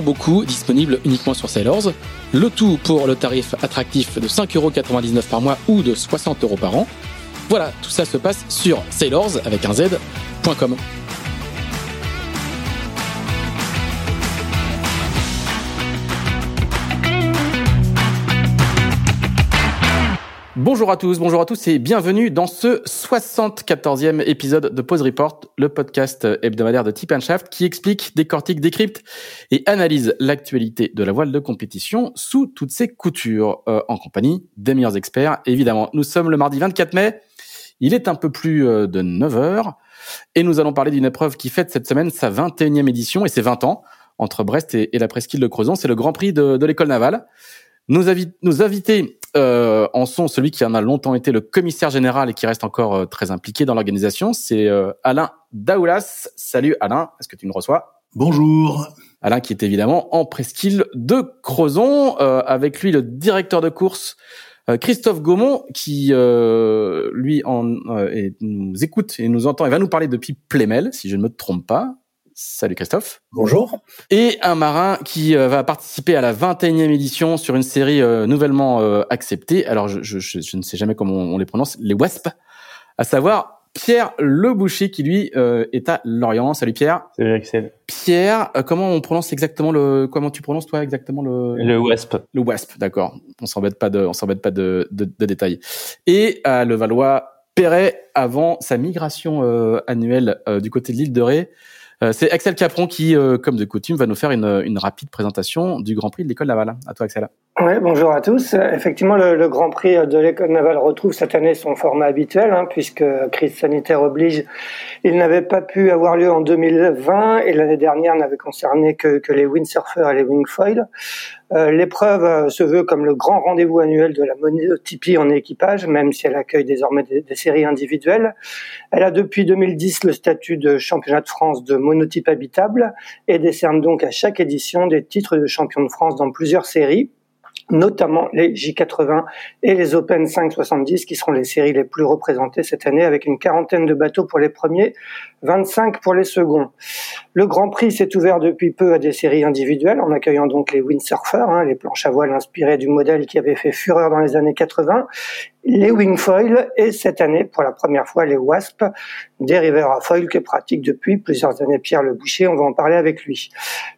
beaucoup disponible uniquement sur Sailors. Le tout pour le tarif attractif de 5,99€ par mois ou de 60€ par an. Voilà, tout ça se passe sur sailors avec un z.com. Bonjour à tous, bonjour à tous et bienvenue dans ce 74e épisode de Pause Report, le podcast hebdomadaire de Tip Shaft qui explique, décortique, décrypte et analyse l'actualité de la voile de compétition sous toutes ses coutures, euh, en compagnie des meilleurs experts. Évidemment, nous sommes le mardi 24 mai, il est un peu plus euh, de 9 heures et nous allons parler d'une épreuve qui fête cette semaine sa 21e édition et ses 20 ans entre Brest et, la presqu'île de Crozon, c'est le Grand Prix de l'école navale. Nos, nos invités euh, en sont celui qui en a longtemps été le commissaire général et qui reste encore euh, très impliqué dans l'organisation. C'est euh, Alain Daoulas. Salut Alain, est-ce que tu nous reçois? Bonjour. Alain qui est évidemment en presqu'île de Crozon. avec lui, le directeur de course Christophe Gaumont, qui lui en, nous écoute et nous entend et va nous parler depuis Plémel, si je ne me trompe pas. Salut Christophe. Bonjour. Et un marin qui euh, va participer à la 21e édition sur une série euh, nouvellement euh, acceptée. Alors je, je, je, ne sais jamais comment on les prononce, les WASP, à savoir Pierre Le Boucher qui lui est à Lorient. Salut Pierre. Salut Axel. Pierre, comment on prononce exactement le comment tu prononces toi exactement le le WASP. Le WASP, d'accord. On s'embête pas de on s'embête pas de, de, de détails. Et à Le Valois Perret avant sa migration annuelle du côté de l'île de Ré. Euh, c'est Axel Capron qui, euh, comme de coutume, va nous faire une, une rapide présentation du Grand Prix de l'école navale. À toi, Axel. Oui, bonjour à tous. Effectivement, le, Grand Prix de l'école navale retrouve cette année son format habituel, hein, puisque crise sanitaire oblige. Il n'avait pas pu avoir lieu en 2020 et l'année dernière n'avait concerné que, les windsurfers et les wingfoils. Euh, l'épreuve euh, se veut comme le grand rendez-vous annuel de la monotypie en équipage, même si elle accueille désormais des, séries individuelles. Elle a depuis 2010 le statut de championnat de France de monotype habitable et décerne donc à chaque édition des titres de champion de France dans plusieurs séries notamment les J80 et les Open 570 qui seront les séries les plus représentées cette année avec une quarantaine de bateaux pour les premiers, 25 pour les seconds. Le Grand Prix s'est ouvert depuis peu à des séries individuelles en accueillant donc les windsurfers, hein, les planches à voile inspirées du modèle qui avait fait fureur dans les années 80 les wingfoils et cette année, pour la première fois, les wasp, des à foil que pratique depuis plusieurs années Pierre Le Boucher. On va en parler avec lui.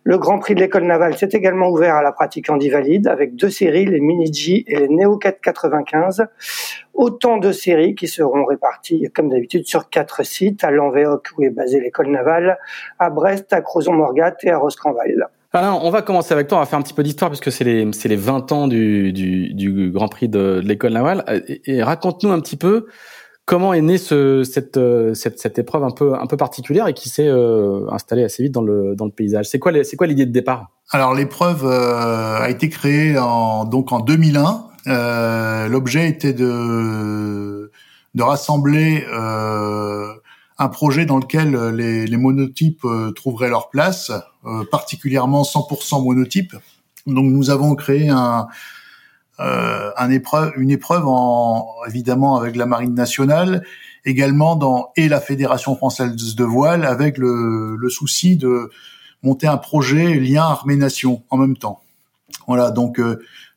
Le Grand Prix de l'école navale s'est également ouvert à la pratique valide avec deux séries, les Mini-G et les Neo 495. Autant de séries qui seront réparties, comme d'habitude, sur quatre sites, à Lanvéoc, où est basée l'école navale, à Brest, à Crozon-Morgat et à Roscranval. Alain, on va commencer avec toi. On va faire un petit peu d'histoire puisque c'est les c'est les 20 ans du, du, du Grand Prix de, l'école navale. Et, raconte-nous un petit peu comment est née ce, cette, cette, cette épreuve un peu un peu particulière et qui s'est euh, installée assez vite dans le dans le paysage. C'est quoi c'est quoi l'idée de départ? Alors l'épreuve euh, a été créée en donc en 2001. Euh, L'objet était de de rassembler euh, un projet dans lequel euh, les, les monotypes euh, trouveraient leur place, euh, particulièrement 100% monotype. Donc nous avons créé un, un épreuve, une épreuve en évidemment avec la marine nationale, également dans et la fédération française de voile, avec le, le souci de monter un projet lien armée-nation en même temps. Voilà, donc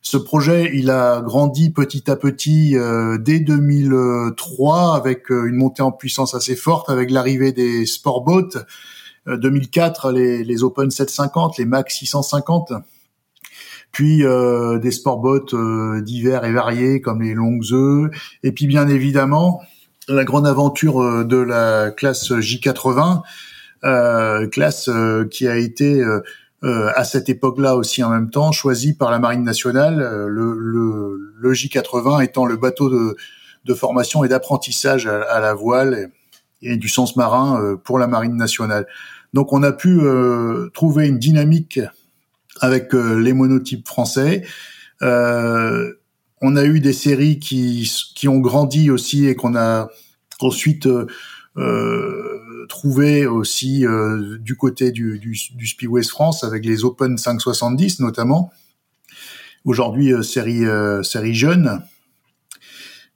ce projet, il a grandi petit à petit euh, dès 2003 avec euh, une montée en puissance assez forte avec l'arrivée des sportboats. 2004, euh, les, les Open 750, les Max 650. puis des sports bottes divers et variés comme les longues œufs, et puis bien évidemment la grande aventure de la classe J80, classe qui a été à cette époque-là aussi en même temps choisie par la Marine nationale, le, le, le J80 étant le bateau de, de formation et d'apprentissage à, la voile et, du sens marin euh, pour la marine nationale. Donc on a pu euh, trouver une dynamique avec euh, les monotypes français. on a eu des séries qui, qui ont grandi aussi et qu'on a ensuite trouvé aussi du côté du, du, du Speedway France avec les Open 570 notamment. Aujourd'hui série série jeune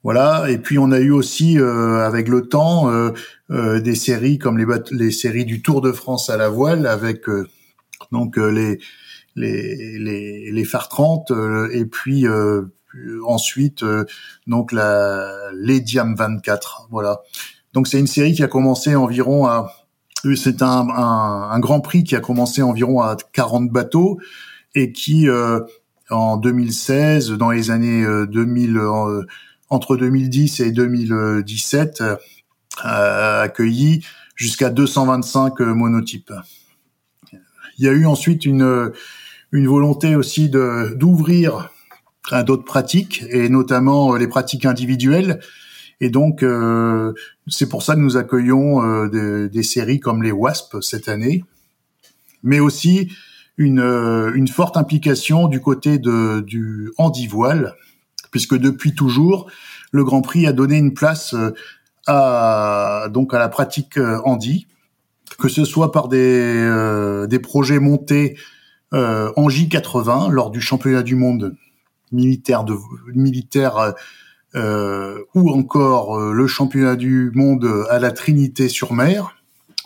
voilà. Et puis on a eu aussi euh, avec le temps euh, euh, des séries comme les, les séries du Tour de France à la voile avec donc les les les, les phare 30 et puis ensuite donc la les Diam 24. Voilà. Donc c'est une série qui a commencé environ à c'est un, un, grand prix qui a commencé environ à 40 bateaux et qui en 2016 dans les années 2000 entre 2010 et 2017 euh, accueilli jusqu'à 225 euh, monotypes. Il y a eu ensuite une, une volonté aussi de d'ouvrir à d'autres pratiques et notamment euh, les pratiques individuelles. Et donc c'est pour ça que nous accueillons des, séries comme les WASP cette année, mais aussi une, une forte implication du côté de, du handivoile puisque depuis toujours, le Grand Prix a donné une place euh, à donc à la pratique euh, handi, que ce soit par des euh, des projets montés en J80 lors du championnat du monde militaire de militaire ou encore le championnat du monde à la Trinité-sur-Mer,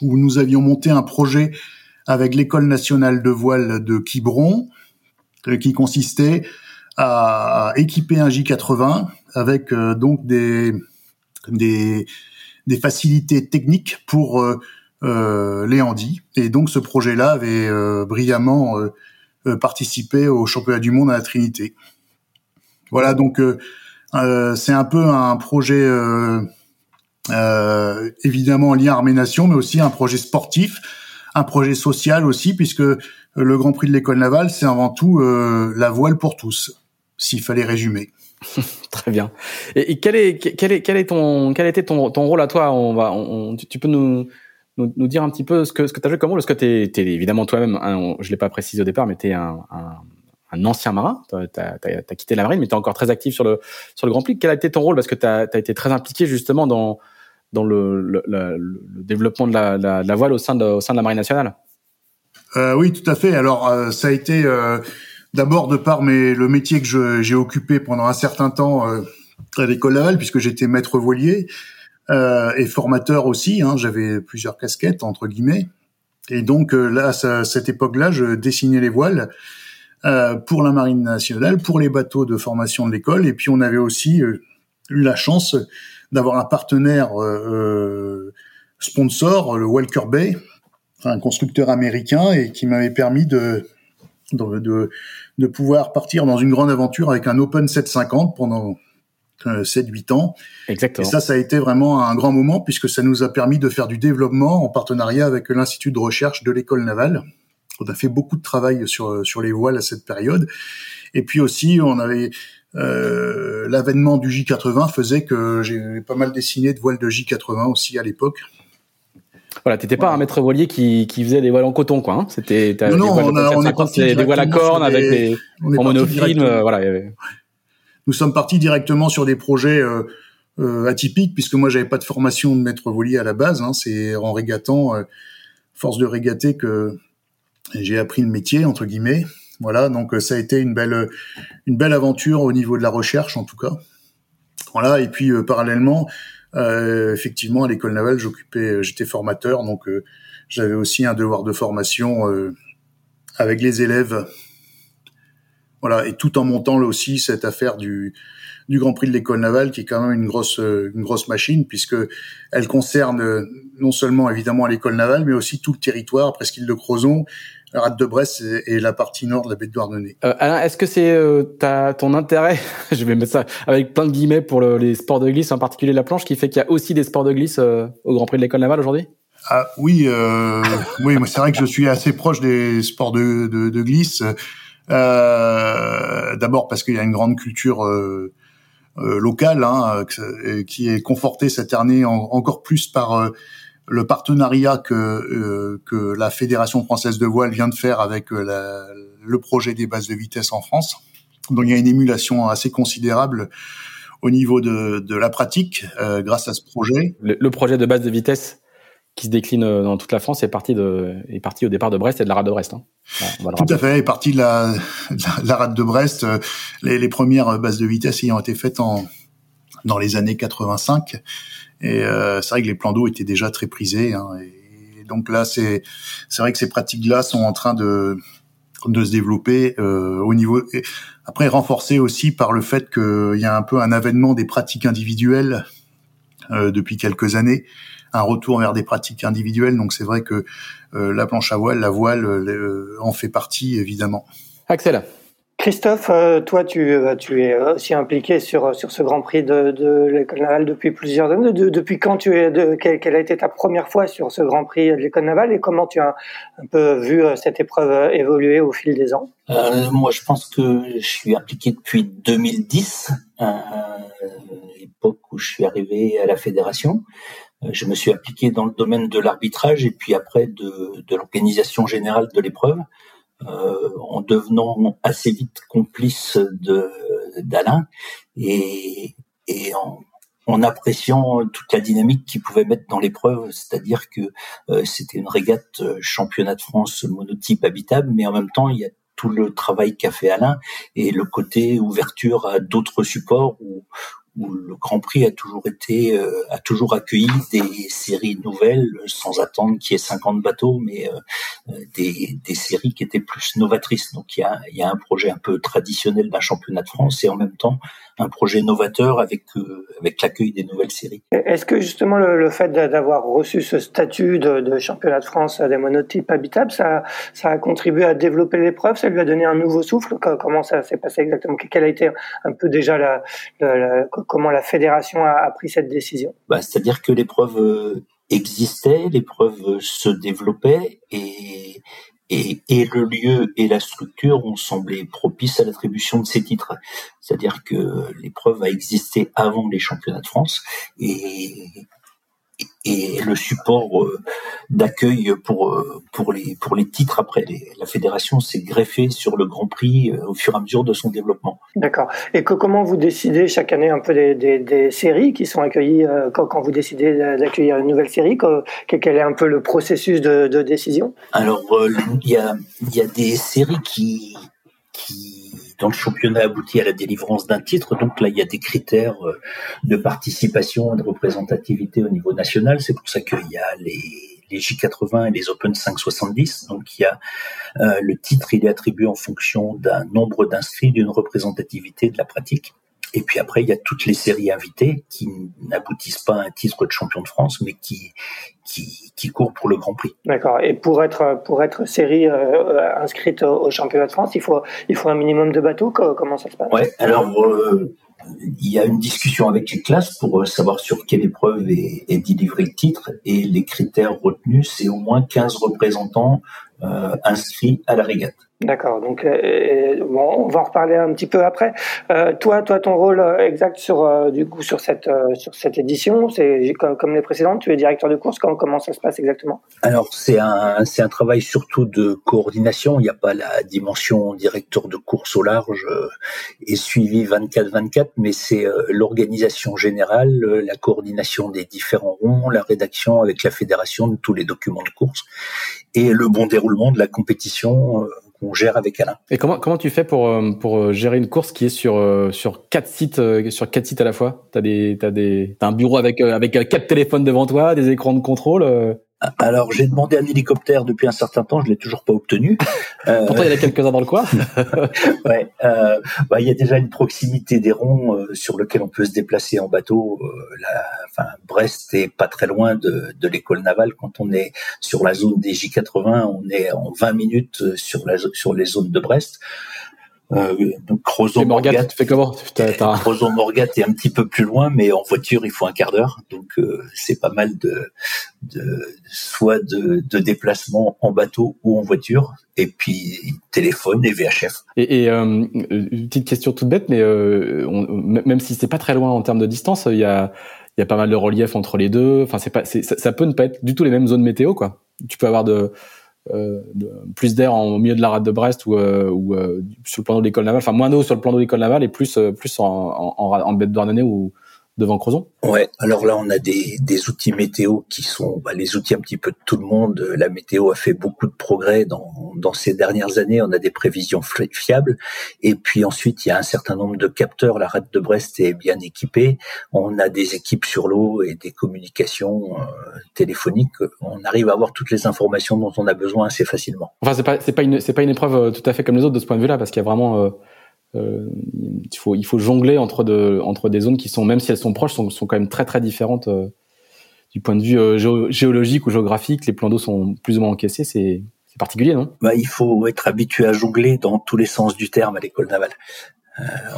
où nous avions monté un projet avec l'école nationale de voile de Quiberon, qui consistait à équiper un J80 avec euh, donc des, facilités techniques pour euh, euh les handis. Et donc ce projet-là avait euh, brillamment participé au championnat du monde à la Trinité. Voilà, donc c'est un peu un projet évidemment en lien armée-nation, mais aussi un projet sportif, un projet social aussi, puisque le Grand Prix de l'école navale, c'est avant tout la voile pour tous s'il fallait résumer. Très bien. Et, quel est quel est quel est ton quel était ton, ton rôle à toi? On va on, tu, peux nous, nous, dire un petit peu ce que ce que tu as joué comme rôle parce que tu es, évidemment toi-même je l'ai pas précisé au départ mais tu es un, un, un, ancien marin, tu as, quitté la marine mais tu es encore très actif sur le sur le Grand Prix. Quel a été ton rôle? Parce que tu as, été très impliqué justement dans dans le, développement de la, voile au sein de au sein de la marine nationale. Euh, oui, tout à fait. Alors euh, ça a été euh, D'abord de par mes, le métier que j'ai occupé pendant un certain temps à l'école Laval, puisque j'étais maître voilier et formateur aussi. Hein, J'avais plusieurs casquettes entre guillemets. Et donc là, à cette époque-là, je dessinais les voiles euh, pour la marine nationale, pour les bateaux de formation de l'école. Et puis on avait aussi euh, eu la chance d'avoir un partenaire sponsor, le Walker Bay, un constructeur américain, et qui m'avait permis de, de, de de pouvoir partir dans une grande aventure avec un Open 750 pendant 7-8 euh, ans. Exactement. Et ça, ça a été vraiment un grand moment puisque ça nous a permis de faire du développement en partenariat avec l'Institut de recherche de l'école navale. On a fait beaucoup de travail sur sur les voiles à cette période. Et puis aussi, on avait euh, l'avènement du J80 faisait que j'ai pas mal dessiné de voiles de J80 aussi à l'époque. Voilà, t'étais pas un maître voilier qui, qui faisait des voiles en coton, quoi. Hein. C'était non, non, on, a, on est des, voiles à cornes avec des en monofilm, euh, voilà. Nous sommes partis directement sur des projets euh, euh, atypiques puisque moi j'avais pas de formation de maître voilier à la base. Hein. C'est en régatant, euh, force de régater que j'ai appris le métier entre guillemets. Voilà, donc ça a été une belle une belle aventure au niveau de la recherche en tout cas. Voilà, et puis parallèlement, euh, effectivement, à l'école navale, j'occupais, euh, j'étais formateur, donc euh, j'avais aussi un devoir de formation avec les élèves. voilà, et tout en montant là aussi cette affaire du du Grand Prix de l'école navale, qui est quand même une grosse une grosse machine, puisque elle concerne non seulement évidemment l'école navale, mais aussi tout le territoire, presqu'île de Crozon, la rade de Brest et, la partie nord de la baie de Douarnenez. Euh, Alain, est-ce que c'est euh, ton intérêt, je vais mettre ça avec plein de guillemets pour les sports de glisse, en particulier la planche, qui fait qu'il y a aussi des sports de glisse euh, au Grand Prix de l'école navale aujourd'hui? Ah oui, euh, oui, c'est vrai que je suis assez proche des sports de, de, de glisse. Euh, D'abord parce qu'il y a une grande culture euh, euh locale hein, qui est confortée cette année encore plus par euh, le partenariat que euh, que la Fédération française de voile vient de faire avec le projet des bases de vitesse en France. Donc il y a une émulation assez considérable au niveau de, de la pratique grâce à ce projet. Le, le projet de base de vitesse qui se décline euh, dans toute la France est parti de est parti au départ de Brest et de la rade de Brest. Hein. Tout à fait, est parti de la, de la rade de Brest. Euh, les, les, premières bases de vitesse ayant été faites en dans les années 85 et euh, c'est vrai que les plans d'eau étaient déjà très prisés. Hein, et donc là, c'est c'est vrai que ces pratiques-là sont en train de de se développer euh, au niveau et après renforcé aussi par le fait qu'il y a un peu un avènement des pratiques individuelles euh, depuis quelques années un retour vers des pratiques individuelles. Donc c'est vrai que euh, la planche à voile, la voile euh, en fait partie évidemment. Axel. Christophe, euh, toi, tu, tu es aussi impliqué sur, sur ce Grand Prix de, de l'école navale depuis plusieurs années. depuis quand tu es, de, quelle, a été ta première fois sur ce Grand Prix de l'école navale et comment tu as un peu vu cette épreuve évoluer au fil des ans? Euh, Moi, je pense que je suis impliqué depuis 2010, euh, l'époque où je suis arrivé à la fédération. Euh, je me suis appliqué dans le domaine de l'arbitrage et puis après de, de l'organisation générale de l'épreuve, euh, en devenant assez vite complice de d'Alain et, et en, en, appréciant toute la dynamique qu'il pouvait mettre dans l'épreuve, c'est-à-dire que euh, c'était une régate euh, championnat de France monotype habitable, mais en même temps il y a tout le travail qu'a fait Alain et le côté ouverture à d'autres supports où, où le Grand Prix a toujours été, euh, a toujours accueilli des séries nouvelles sans attendre qu'il y ait 50 bateaux, mais euh, euh, des, des, séries qui étaient plus novatrices. Donc il y a, il y a un projet un peu traditionnel d'un championnat de France et en même temps un projet novateur avec avec l'accueil des nouvelles séries. Est-ce que justement le, fait d'avoir reçu ce statut de, de, championnat de France des monotypes habitables, ça, ça a contribué à développer l'épreuve, ça lui a donné un nouveau souffle? Comment ça s'est passé exactement? Quelle a été un peu déjà la, la comment la fédération a, pris cette décision? Bah, C'est-à-dire que l'épreuve euh, existait, l'épreuve se développait et, et, et, le lieu et la structure ont semblé propices à l'attribution de ces titres. C'est-à-dire que l'épreuve a existé avant les championnats de France et, et le support euh, d'accueil pour euh, pour les pour les titres après la fédération s'est greffé sur le Grand Prix euh, au fur et à mesure de son développement. D'accord. Et que, comment vous décidez chaque année un peu des, des, des séries qui sont accueillies quand, quand, vous décidez d'accueillir une nouvelle série Quel est un peu le processus de, de décision? Alors il y a il y a des séries qui qui dans le championnat aboutit à la délivrance d'un titre. Donc là, il y a des critères euh, de participation et de représentativité au niveau national. C'est pour ça qu'il y a les, les J80 et les Open 570. Donc il y a euh, le titre, il est attribué en fonction d'un nombre d'inscrits, d'une représentativité de la pratique. Et puis après, il y a toutes les séries invitées qui n'aboutissent pas à un titre de champion de France, mais qui qui, qui courent pour le Grand Prix. D'accord. Et pour être pour être série euh, inscrite au, championnat de France, il faut il faut un minimum de bateaux. Comment ça se passe? Ouais. Alors euh, il y a une discussion avec les classes pour euh, savoir sur quelle épreuve est, est délivré le titre et les critères retenus, c'est au moins 15 représentants euh, inscrits à la régate. D'accord. Donc, euh, bon, on va en reparler un petit peu après. Euh, toi, toi, ton rôle euh, exact sur euh, du coup sur cette sur cette édition, c'est comme, comme, les précédentes. Tu es directeur de course. Comment, comment ça se passe exactement? Alors, c'est un c'est un travail surtout de coordination. Il n'y a pas la dimension directeur de course au large et suivi 24/24, mais c'est l'organisation générale, la coordination des différents ronds, la rédaction avec la fédération de tous les documents de course et le bon déroulement de la compétition qu'on gère avec Alain. Et comment comment tu fais pour euh, pour euh, gérer une course qui est sur euh, sur quatre sites sur quatre sites à la fois? T'as des t'as des t'as un bureau avec avec quatre téléphones devant toi, des écrans de contrôle. Alors, j'ai demandé un hélicoptère depuis un certain temps, je l'ai toujours pas obtenu. Euh, Pourtant, il y en a quelques-uns dans le coin. ouais, euh, bah, il y a déjà une proximité des ronds euh, sur lequel on peut se déplacer en bateau. Euh, la, enfin, Brest est pas très loin de, de l'école navale. Quand on est sur la zone des J80, on est en 20 minutes sur, la, sur les zones de Brest. Euh, donc Crozon-Morgat, fait comment? Crozon-Morgat est un petit peu plus loin, mais en voiture il faut un quart d'heure, donc euh, c'est pas mal de, de soit de, de déplacement en bateau ou en voiture, et puis téléphone et VHF. Et, et euh, une petite question toute bête, mais euh, on, même si c'est pas très loin en termes de distance, il y a il y a pas mal de relief entre les deux. Enfin, c'est pas, ça, ça peut ne pas être du tout les mêmes zones météo, quoi. Tu peux avoir de euh, plus d'air en milieu de la rade de Brest ou, euh, ou euh, sur le plan de l'école navale, enfin moins d'eau sur le plan de l'école navale et plus plus en, en, en, en ou devant Crozon? Ouais, alors là on a des, des outils météo qui sont bah, les outils un petit peu de tout le monde. La météo a fait beaucoup de progrès dans, dans ces dernières années. On a des prévisions fiables et puis ensuite il y a un certain nombre de capteurs. La rade de Brest est bien équipée. On a des équipes sur l'eau et des communications euh, téléphoniques. On arrive à avoir toutes les informations dont on a besoin assez facilement. Enfin c'est pas c'est pas une c'est pas une épreuve euh, tout à fait comme les autres de ce point de vue-là parce qu'il y a vraiment euh euh, il faut il faut jongler entre de entre des zones qui sont même si elles sont proches sont, sont quand même très très différentes euh, du point de vue euh, géologique ou géographique. Les plans d'eau sont plus ou moins encaissés. C'est particulier, non? Bah, Il faut être habitué à jongler dans tous les sens du terme à l'école navale.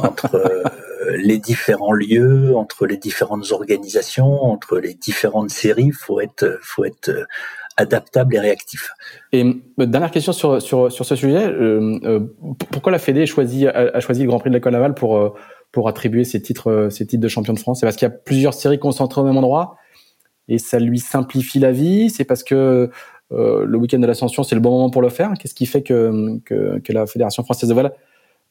Entre les différents lieux, entre les différentes organisations, entre les différentes séries, faut être, faut être adaptable et réactif. Et euh, dernière question sur, sur, sur ce sujet, euh, euh, pourquoi la Fédé a choisi, le Grand Prix de l'école navale pour, pour attribuer ces titres, titres de champion de France? C'est parce qu'il y a plusieurs séries concentrées au même endroit et ça lui simplifie la vie? C'est parce que le week-end de l'ascension, c'est le bon moment pour le faire? Qu'est-ce qui fait que, que, que la Fédération française de voile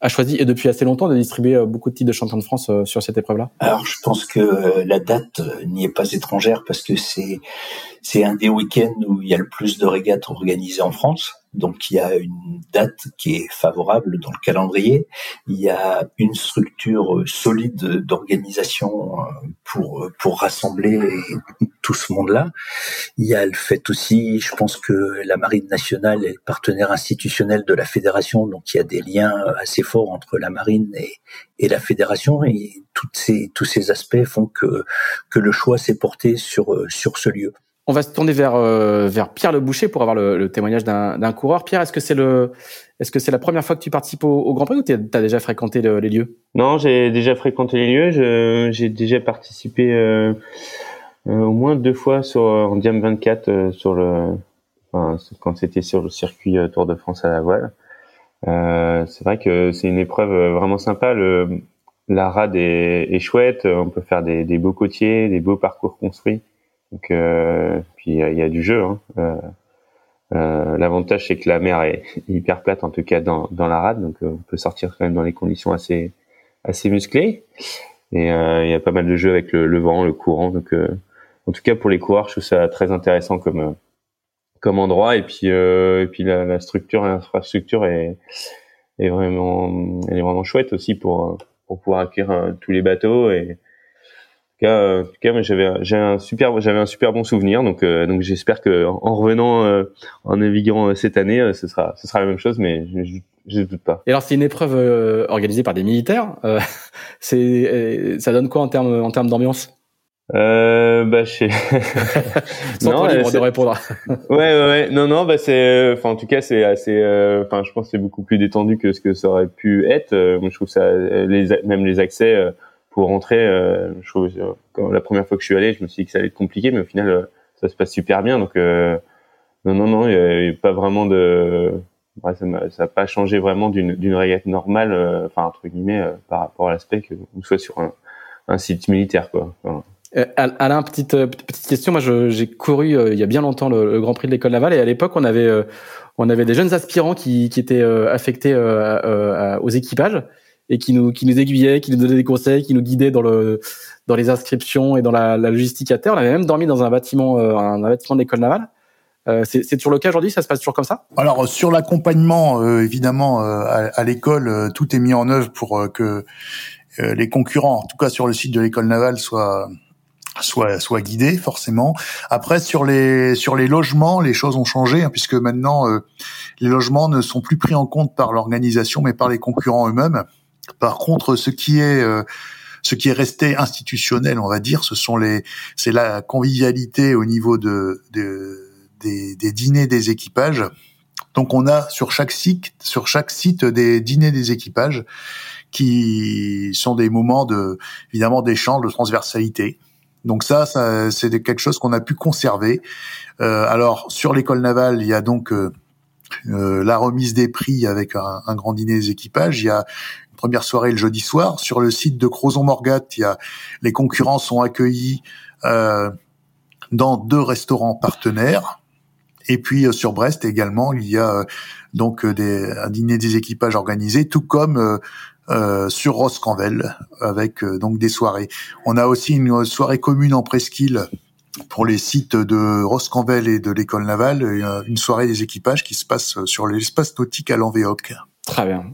a choisi, et depuis assez longtemps, de distribuer euh, beaucoup de titres de champion de France euh, sur cette épreuve-là Alors, je pense que euh, la date n'y est pas étrangère parce que c'est c'est un des week-ends où il y a le plus de régates organisées en France. Donc il y a une date qui est favorable dans le calendrier. Il y a une structure solide d'organisation pour pour rassembler tout ce monde-là. Il y a le fait aussi, je pense que la Marine nationale est partenaire institutionnel de la fédération, donc il y a des liens assez forts entre la Marine et, et la fédération, et toutes ces, tous ces aspects font que que le choix s'est porté sur sur ce lieu. On va se tourner vers euh, vers Pierre Le Boucher pour avoir le, témoignage d'un coureur. Pierre, est-ce que c'est le est-ce que c'est la première fois que tu participes au, Grand Prix ou tu as déjà fréquenté les lieux? Non, j'ai déjà fréquenté les lieux. J'ai déjà participé euh, euh, au moins deux fois sur en Diam 24 sur le quand c'était sur le circuit Tour de France à la voile. c'est vrai que c'est une épreuve vraiment sympa. Le, la rade est, est, chouette. On peut faire des, des beaux côtiers, des beaux parcours construits. Donc, euh, puis il y, a du jeu. Hein. Euh, euh, L'avantage c'est que la mer est hyper plate, en tout cas dans, dans la rade, donc euh, on peut sortir quand même dans les conditions assez assez musclées. Et euh, il y a pas mal de jeux avec le, le vent, le courant. Donc, en tout cas pour les coureurs, je trouve ça très intéressant comme comme endroit. Et puis et puis la, la structure, l'infrastructure est est vraiment elle est vraiment chouette aussi pour pour pouvoir accueillir tous les bateaux et cas, en tout cas, j'avais j'ai un super j'avais un super bon souvenir. Donc euh, donc j'espère que en revenant euh, en naviguant euh, cette année, ce sera ce sera la même chose, mais je, je, doute pas. Et alors c'est une épreuve organisée par des militaires. c'est ça donne quoi en termes en termes d'ambiance? Euh, bah, je non, libre de répondre. ouais, ouais, ouais, non, non, bah, c'est, enfin, en tout cas, c'est assez, enfin, je pense que c'est beaucoup plus détendu que ce que ça aurait pu être. moi, je trouve ça, les, même les accès, pour rentrer, euh, je euh, quand, la première fois que je suis allé, je me suis dit que ça allait être compliqué, mais au final, euh, ça se passe super bien. Donc, non, non, non, il n'y a, pas vraiment de. Ça n'a pas changé vraiment d'une régate normale, enfin, entre guillemets, par rapport à l'aspect que vous soit sur un, site militaire, quoi. Alain, petite petite question. Moi, j'ai couru il y a bien longtemps le, Grand Prix de l'école navale et à l'époque, on avait on avait des jeunes aspirants qui étaient affectés aux équipages et qui nous qui nous aiguillait, qui nous donnait des conseils, qui nous guidait dans le dans les inscriptions et dans la, la logistique à terre. On avait même dormi dans un bâtiment euh, un bâtiment de l'école navale. Euh, c'est toujours le cas aujourd'hui, ça se passe toujours comme ça? Alors sur l'accompagnement, euh, évidemment, euh, à, à l'école, tout est mis en œuvre pour que les concurrents, en tout cas sur le site de l'école navale, soient soit soit guidé forcément. Après sur les sur les logements, les choses ont changé hein, puisque maintenant euh, les logements ne sont plus pris en compte par l'organisation mais par les concurrents eux-mêmes. Par contre, ce qui est euh, ce qui est resté institutionnel, on va dire, ce sont les c'est la convivialité au niveau de, de des, des dîners des équipages. Donc on a sur chaque site sur chaque site des dîners des équipages qui sont des moments de évidemment d'échange, de transversalité donc ça, ça c'est quelque chose qu'on a pu conserver. Euh, alors sur l'école navale, il y a donc euh, euh, la remise des prix avec un, un, grand dîner des équipages. Il y a première soirée le jeudi soir. Sur le site de Crozon-Morgat, les concurrents sont accueillis euh, dans deux restaurants partenaires. Et puis euh, sur Brest également, il y a donc des, un dîner des équipages organisé, tout comme euh, sur Roscanvel avec euh, donc des soirées. On a aussi une soirée commune en presqu'île pour les sites de Roscanvel et de l'école navale, une soirée des équipages qui se passe sur l'espace nautique à l'Envéoc. Très bien.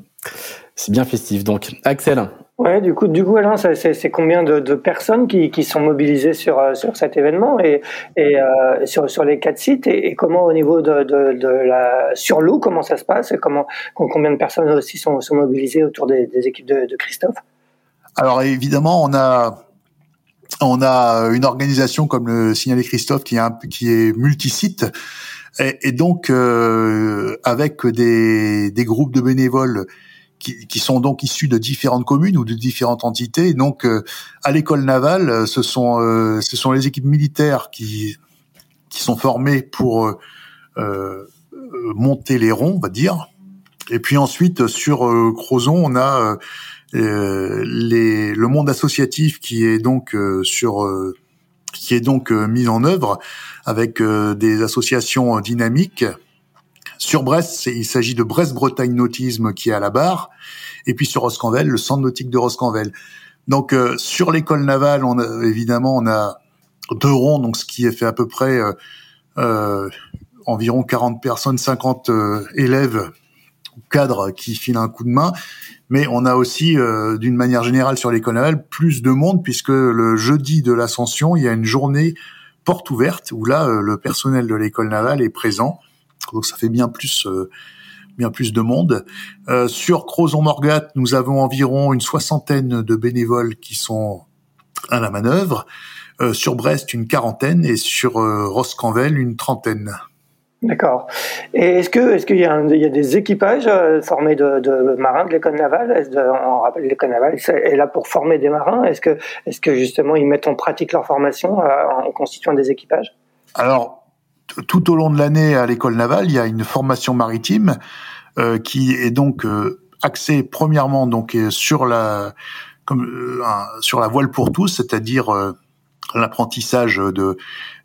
C'est bien festif. Donc, Axel, Ouais, du coup, du coup, Alain, c'est combien de, de, personnes qui, qui sont mobilisées sur euh, sur cet événement et, et euh, sur sur les quatre sites et, et comment au niveau de, de, de la sur l'eau, comment ça se passe et comment combien de personnes aussi sont, sont mobilisées autour des, des équipes de, de Christophe? Alors évidemment, on a on a une organisation comme le signalé Christophe qui est un, qui est multisite et, et donc euh, avec des des groupes de bénévoles qui, sont donc issus de différentes communes ou de différentes entités. donc, euh, à l'école navale, euh, ce sont euh, ce sont les équipes militaires qui qui sont formées pour monter les ronds, on va dire. Et puis ensuite, sur Crozon, on a les, le monde associatif qui est donc sur qui est donc mis en œuvre avec des associations dynamiques sur Brest, il s'agit de Brest-Bretagne Nautisme qui est à la barre, et puis sur Roscanvel, le centre nautique de Roscanvel. Donc euh, sur l'école navale, on a, évidemment, on a deux ronds, donc ce qui est fait à peu près euh, euh environ 40 personnes, 50 euh, élèves cadres qui filent un coup de main. Mais on a aussi, d'une manière générale, sur l'école navale, plus de monde puisque le jeudi de l'ascension, il y a une journée porte ouverte où là, le personnel de l'école navale est présent donc ça fait bien plus euh, bien plus de monde. Euh, sur Crozon-Morgat, nous avons environ une soixantaine de bénévoles qui sont à la manœuvre. Euh, sur Brest, une quarantaine et sur euh, Roscanvel, une trentaine. D'accord. Et est-ce que est-ce qu'il y, a des équipages formés de, marins de l'école navale? On rappelle l'école navale est là pour former des marins? Est-ce que est-ce que justement ils mettent en pratique leur formation en constituant des équipages? Alors tout au long de l'année à l'école navale, il y a une formation maritime euh, qui est donc euh, axée premièrement donc euh, sur la sur la voile pour tous, c'est-à-dire l'apprentissage de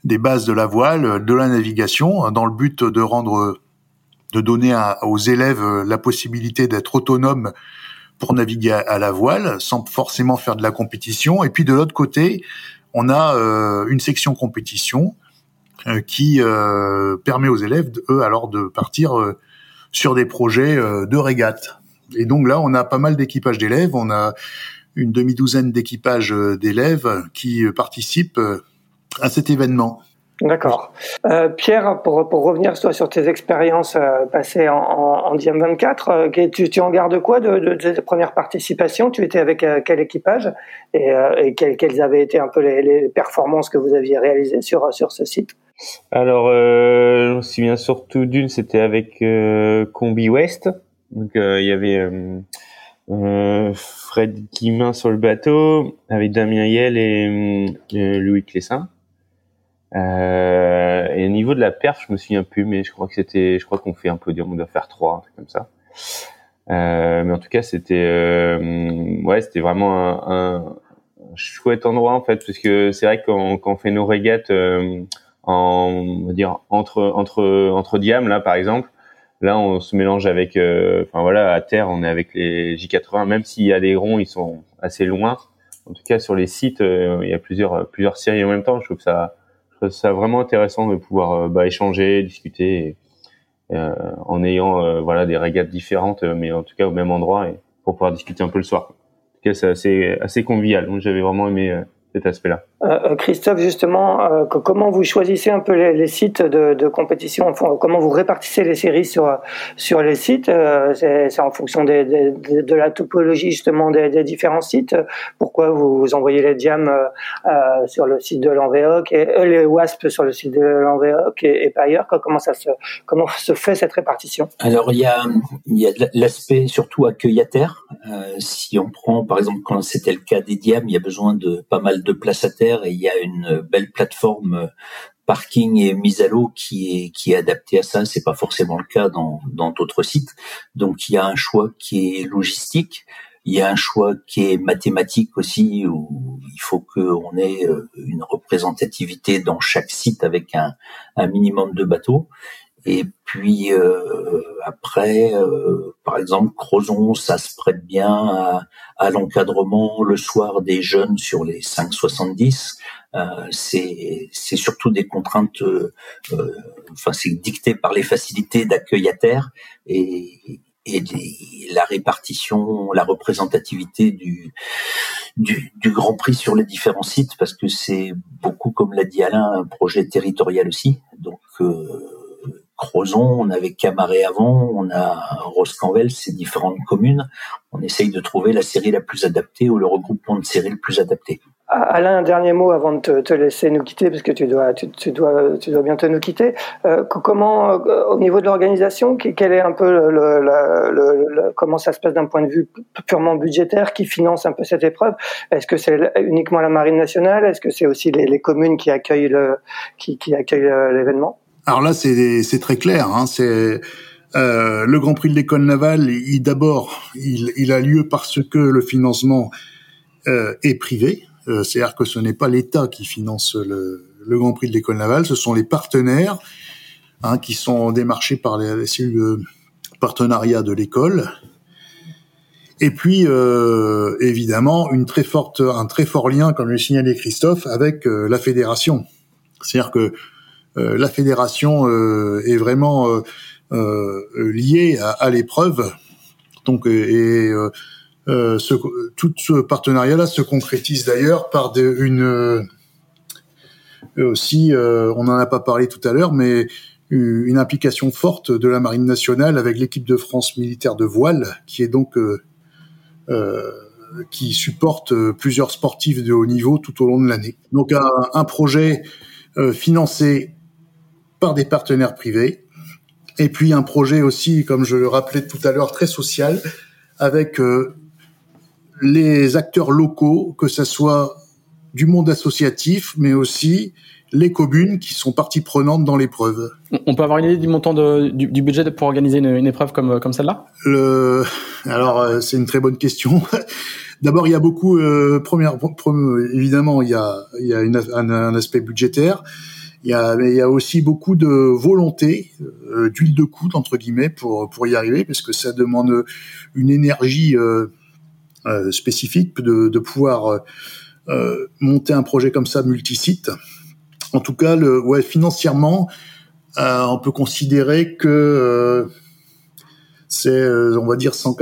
des bases de la voile, de la navigation, dans le but de rendre de donner aux élèves la possibilité d'être autonomes pour naviguer à, la voile sans forcément faire de la compétition. Et puis de l'autre côté, on a une section compétition qui euh, permet aux élèves, eux, alors de partir euh, sur des projets de régate. Et donc là, on a pas mal d'équipages d'élèves, on a une demi-douzaine d'équipages d'élèves qui participent à cet événement. D'accord. Euh, Pierre, pour, pour revenir toi, sur tes expériences passées en, en, en DM24, tu, tu en gardes quoi de, de, tes premières participations? Tu étais avec quel équipage? Et, quelles, avaient été un peu les, les, performances que vous aviez réalisées sur, sur ce site? Alors, euh, je me souviens surtout d'une, c'était avec euh, Combi West. Donc, euh, il y avait euh, Fred Guimin sur le bateau, avec Damien Yel et Louis Clessin. et au niveau de la perf, je me souviens plus, mais je crois que c'était, je crois qu'on fait un podium, on doit faire trois, un truc comme ça. mais en tout cas, c'était, ouais, c'était vraiment un, un, chouette endroit en fait, parce que c'est vrai qu'on fait nos régates en on va dire entre entre entre diam là par exemple. Là on se mélange avec euh, enfin voilà à terre on est avec les J80 même s'il y a des ronds ils sont assez loin. En tout cas sur les sites euh, il y a plusieurs plusieurs séries en même temps. Je trouve ça je trouve ça vraiment intéressant de pouvoir euh, bah, échanger discuter en ayant voilà des régates différentes mais en tout cas au même endroit et pour pouvoir discuter un peu le soir. En tout cas c'est assez assez convivial. Donc j'avais vraiment aimé cet aspect là Euh, Christophe, justement, euh, comment vous choisissez un peu les, sites de, compétition Comment vous répartissez les séries sur sur les sites euh, C'est en fonction de la topologie justement des, différents sites. Pourquoi vous, envoyez les diams euh, sur le site de l'Envéoc et les WASP sur le site de l'Envéoc et, pas ailleurs? Comment se fait cette répartition? Alors il y a l'aspect surtout accueil à terre. si on prend par exemple quand c'était le cas des diams, il y a besoin de pas mal de place à terre et il y a une belle plateforme euh, parking et mise à l'eau qui est qui est adaptée à ça. C'est pas forcément le cas dans d'autres sites. Donc il y a un choix qui est logistique. Il y a un choix qui est mathématique aussi, où il faut qu'on ait euh, une représentativité dans chaque site avec un, un minimum de bateaux. Et puis euh, après, euh, par exemple, Crozon, ça se prête bien à, à l'encadrement le soir des jeunes sur les 5,70. Euh, c'est surtout des contraintes, euh, euh, enfin c'est dicté par les facilités d'accueil à terre et, et la répartition, la représentativité du, du, du Grand Prix sur les différents sites, parce que c'est beaucoup, comme l'a dit Alain, un projet territorial aussi. Donc euh, Crozon, on avait Camaret avant, on a Roscanvel, ces différentes communes. On essaye de trouver la série la plus adaptée ou le regroupement de séries le plus adapté. Alain, un dernier mot avant de te, laisser nous quitter, parce que tu dois, tu, dois, tu dois bientôt nous quitter. Euh, comment, euh, au niveau de l'organisation, quel est un peu le, comment ça se passe d'un point de vue purement budgétaire, qui finance un peu cette épreuve? Est-ce que c'est uniquement la Marine nationale? Est-ce que c'est aussi les, communes qui accueillent le, qui, qui accueillent euh, l'événement? Alors là, c'est très clair. Hein, c'est euh, le Grand Prix de l'école navale. Il d'abord, il, a lieu parce que le financement euh, est privé. Euh, C'est-à-dire que ce n'est pas l'État qui finance le, Grand Prix de l'école navale, ce sont les partenaires hein, qui sont démarchés par les, partenariat de l'école. Et puis, évidemment, un très fort lien, comme le signalé Christophe, avec la fédération. C'est-à-dire que la fédération euh, est vraiment euh, liée à, l'épreuve. Donc, et tout ce partenariat-là se concrétise d'ailleurs par une aussi, on n'en a pas parlé tout à l'heure, mais une implication forte de la Marine nationale avec l'équipe de France militaire de voile, qui est donc euh, qui supporte plusieurs sportifs de haut niveau tout au long de l'année. Donc un, projet euh, financé par des partenaires privés. Et puis un projet aussi, comme je le rappelais tout à l'heure, très social, avec euh, les acteurs locaux, que ce soit du monde associatif, mais aussi les communes qui sont partie prenante dans l'épreuve. On peut avoir une idée du montant de, du, du, budget pour organiser une, une épreuve comme, comme celle-là? Le... Alors, euh, c'est une très bonne question. D'abord, il y a beaucoup, euh, première, évidemment, il y a, il y a une, un, un, aspect budgétaire. Il y a, il y a aussi beaucoup de volonté, euh, d'huile de coude entre guillemets pour pour y arriver, parce que ça demande une énergie euh, euh, spécifique de, de pouvoir euh, monter un projet comme ça multisite. En tout cas, le, ouais, financièrement, on peut considérer que c'est, euh, on va dire, 100,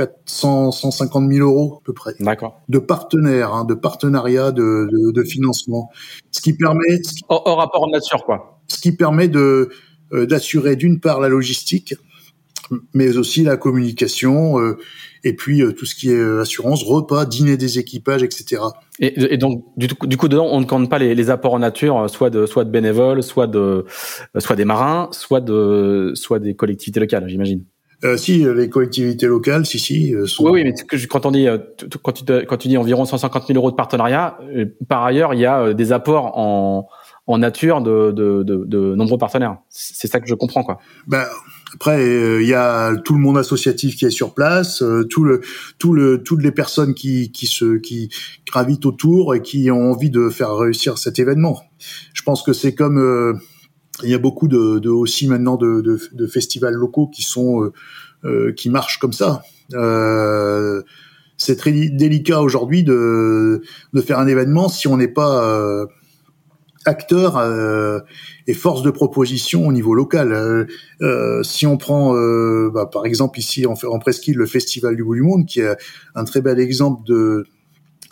150 000 euros à peu près. D'accord. De partenaires, hein, de partenariat, de, de, de, financement. Ce qui permet... Ce qui, au, rapport en nature, quoi. Ce qui permet de euh, d'assurer d'une part la logistique, mais aussi la communication, euh, et puis euh, tout ce qui est euh, assurance, repas, dîner des équipages, etc. Et, et donc du, du, coup dedans, on ne compte pas les, les, apports en nature, soit de soit de bénévoles, soit de soit des marins, soit de soit des collectivités locales, j'imagine. Euh, si les collectivités locales, si si. Sont... Oui, oui, mais quand on dit quand tu quand tu dis environ 150 000 euros de partenariat, par ailleurs, il y a des apports en en nature de, de, de, de nombreux partenaires. C'est ça que je comprends, quoi. Ben, après, il euh, y a tout le monde associatif qui est sur place, euh, tout le, tout le, toutes les personnes qui, qui se, qui gravitent autour et qui ont envie de faire réussir cet événement. Je pense que c'est comme euh, il y a beaucoup de, de aussi maintenant de, de, de, festivals locaux qui sont euh, qui marchent comme ça. c'est très délicat aujourd'hui de, de faire un événement si on n'est pas acteur euh, et force de proposition au niveau local. Euh, euh, si on prend, euh, bah, par exemple, ici en, en presqu'île, le Festival du bout du monde, qui est un très bel exemple de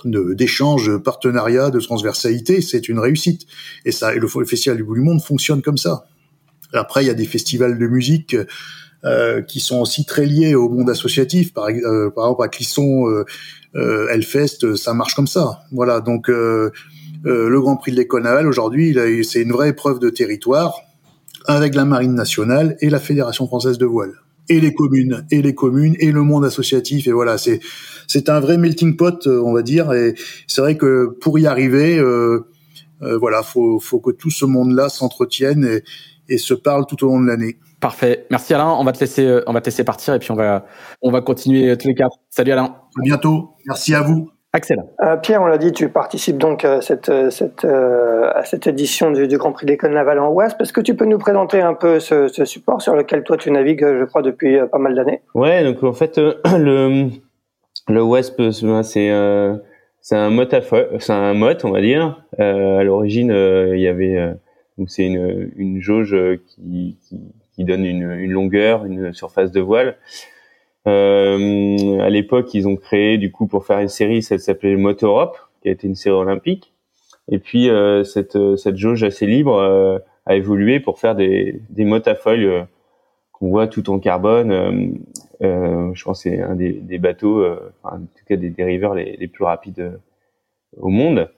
d'échange, de, partenariat, de transversalité, c'est une réussite. Et ça, et le, festival du bout du monde fonctionne comme ça. Après, il y a des festivals de musique euh, qui sont aussi très liés au monde associatif. Par, euh, exemple, à Clisson, euh, euh, ça marche comme ça. Voilà. Donc, euh, le Grand Prix de l'école navale aujourd'hui, c'est une vraie épreuve de territoire avec la Marine nationale et la Fédération française de voile et les communes et les communes et le monde associatif. Et voilà c'est c'est un vrai melting pot on va dire. Et c'est vrai que pour y arriver euh, euh, voilà faut faut que tout ce monde là s'entretienne et, et se parle tout au long de l'année. Parfait. Merci Alain. On va te laisser euh, on va te laisser partir et puis on va on va continuer tous les quatre. Salut Alain. À bientôt. Merci à vous Euh, Pierre, on l'a dit, tu participes donc à cette, cette, euh, à cette édition du, du Grand Prix d'école navale en Ouest. Est-ce que tu peux nous présenter un peu ce, ce, support sur lequel toi tu navigues, je crois, depuis euh, pas mal d'années? Ouais, donc en fait, euh, le, le c'est euh, c'est un mot c'est un mot, on va dire. à l'origine, il y avait c'est une, une jauge qui, qui, qui donne une, une longueur, une surface de voile. Euh, à l'époque, ils ont créé du coup pour faire une série, ça s'appelait Moto qui a été une série olympique. Et puis euh, cette euh, cette jauge assez libre euh, a évolué pour faire des des à foil qu'on voit tout en carbone. je pense c'est un des, des bateaux, enfin, en tout cas des dériveurs les, les plus rapides au monde.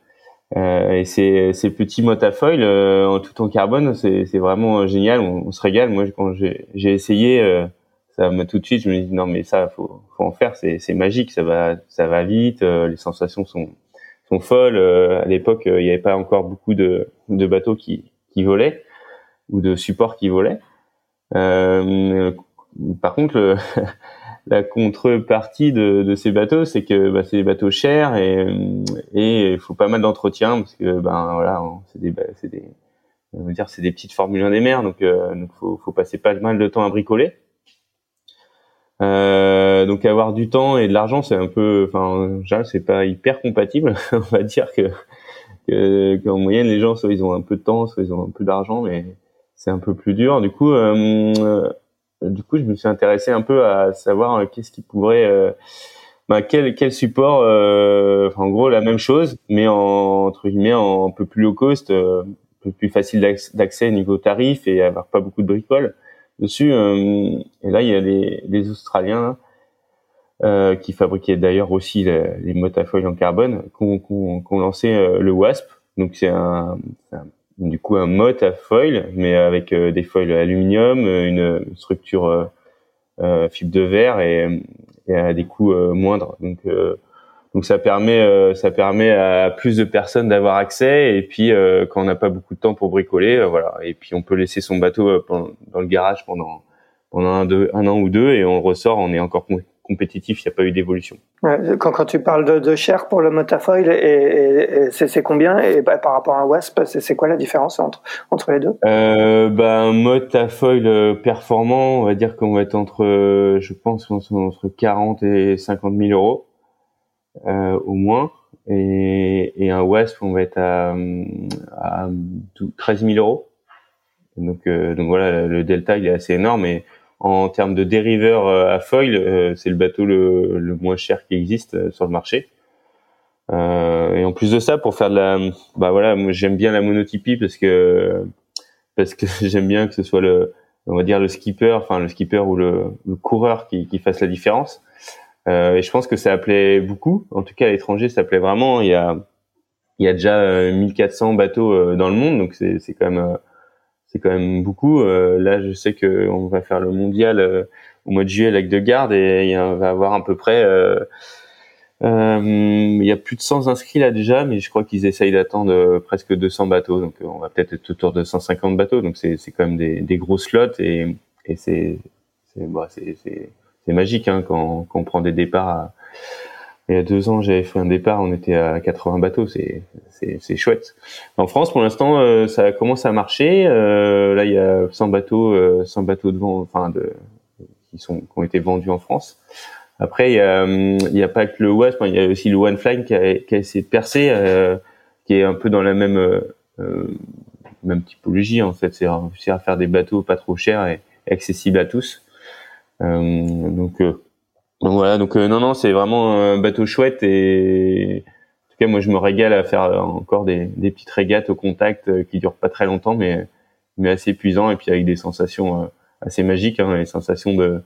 Euh, et ces, ces petits à foil en tout en carbone, c'est vraiment génial. On, on, se régale. Moi, quand j'ai essayé, ça m'a tout de suite, je me dis non mais ça faut, faut en faire, c'est, c'est magique, ça va, ça va vite, euh, les sensations sont, sont folles. Euh, à l'époque, euh, il n'y avait pas encore beaucoup de, de bateaux qui, qui volaient ou de supports qui volaient. par contre, la contrepartie de, de, ces bateaux, c'est que bah, c'est des bateaux chers et et il faut pas mal d'entretien parce que ben voilà, c'est des, c'est des, on va dire c'est des petites Formule 1 des mers, donc donc faut, faut passer pas mal de temps à bricoler. Euh, donc avoir du temps et de l'argent, c'est un peu, enfin, c'est pas hyper compatible. On va dire que qu'en moyenne, les gens soit ils ont un peu de temps, soit ils ont un peu d'argent, mais c'est un peu plus dur. Du coup, euh, du coup, je me suis intéressé un peu à savoir euh, qu'est-ce qui pourrait, euh, bah, quel quel support, euh, en gros la même chose, mais en entre guillemets en un peu plus low cost, un peu plus facile d'accès niveau tarif et avoir pas beaucoup de bricoles dessus. Euh, et là, il y a les, Australiens euh, qui fabriquaient d'ailleurs aussi les, mottes à foil en carbone, qui ont, lancé euh, le WASP. Donc c'est un, du coup un à foil, mais avec des foils aluminium, une structure fibre de verre et, et à des coûts moindres. Donc donc ça permet euh, ça permet à plus de personnes d'avoir accès et puis euh, quand on n'a pas beaucoup de temps pour bricoler, euh, voilà. Et puis on peut laisser son bateau dans le garage pendant pendant un, deux, un an ou deux et on ressort, on est encore compétitif, il n'y a pas eu d'évolution. quand, quand tu parles de, de cher pour le motafoil, et, et, c'est combien Et bah, par rapport à un Wasp, c'est quoi la différence entre, entre les deux? Euh, bah, Un motafoil performant, on va dire qu'on va être entre, je pense, entre 40 et 50 000 euros euh, au moins. Et, et, un Wasp, on va être à, à 13 000 euros. Donc, euh, donc voilà, le delta il est assez énorme. Et en termes de dériveur euh, à foil, euh, c'est le bateau le, le, moins cher qui existe sur le marché. Euh, et en plus de ça, pour faire de la, bah voilà, j'aime bien la monotypie parce que parce que j'aime bien que ce soit le, on va dire le skipper, enfin le skipper ou le, le coureur qui, qui fasse la différence. Euh, et je pense que ça appelait beaucoup. En tout cas, à l'étranger, ça plaît vraiment. Il y a, il y a déjà 1400 euh, bateaux euh, dans le monde, donc c'est, c'est quand même, c'est quand même beaucoup. là, je sais que on va faire le mondial au mois de juillet, avec de Garde, et il va avoir à peu près, il y a plus de 100 inscrits là déjà, mais je crois qu'ils essayent d'attendre presque 200 bateaux, donc on va peut-être être autour de 150 bateaux, donc c'est, c'est quand même des, des gros slots et, et c'est, c'est, bah, c'est, c'est c'est magique hein, quand, on prend des départs. Il y a deux ans, j'avais fait un départ, on était à 80 bateaux, c'est chouette. En France, pour l'instant, euh, ça commence à marcher. Euh, là, il y a 100 bateaux, euh, 100 bateaux de vent, enfin qui sont qui ont été vendus en France. Après, il y a pas que le Wasp, il y a aussi le One Fly qui a, essayé de percer, euh, qui est un peu dans la même euh, même typologie en fait, c'est à faire des bateaux pas trop chers et accessibles à tous. Euh, donc, euh, donc voilà, donc euh, non non, c'est vraiment un bateau chouette et cas, moi, je me régale à faire encore des, des petites régates au contact qui durent pas très longtemps, mais mais assez épuisant et puis avec des sensations assez magiques, hein, les sensations de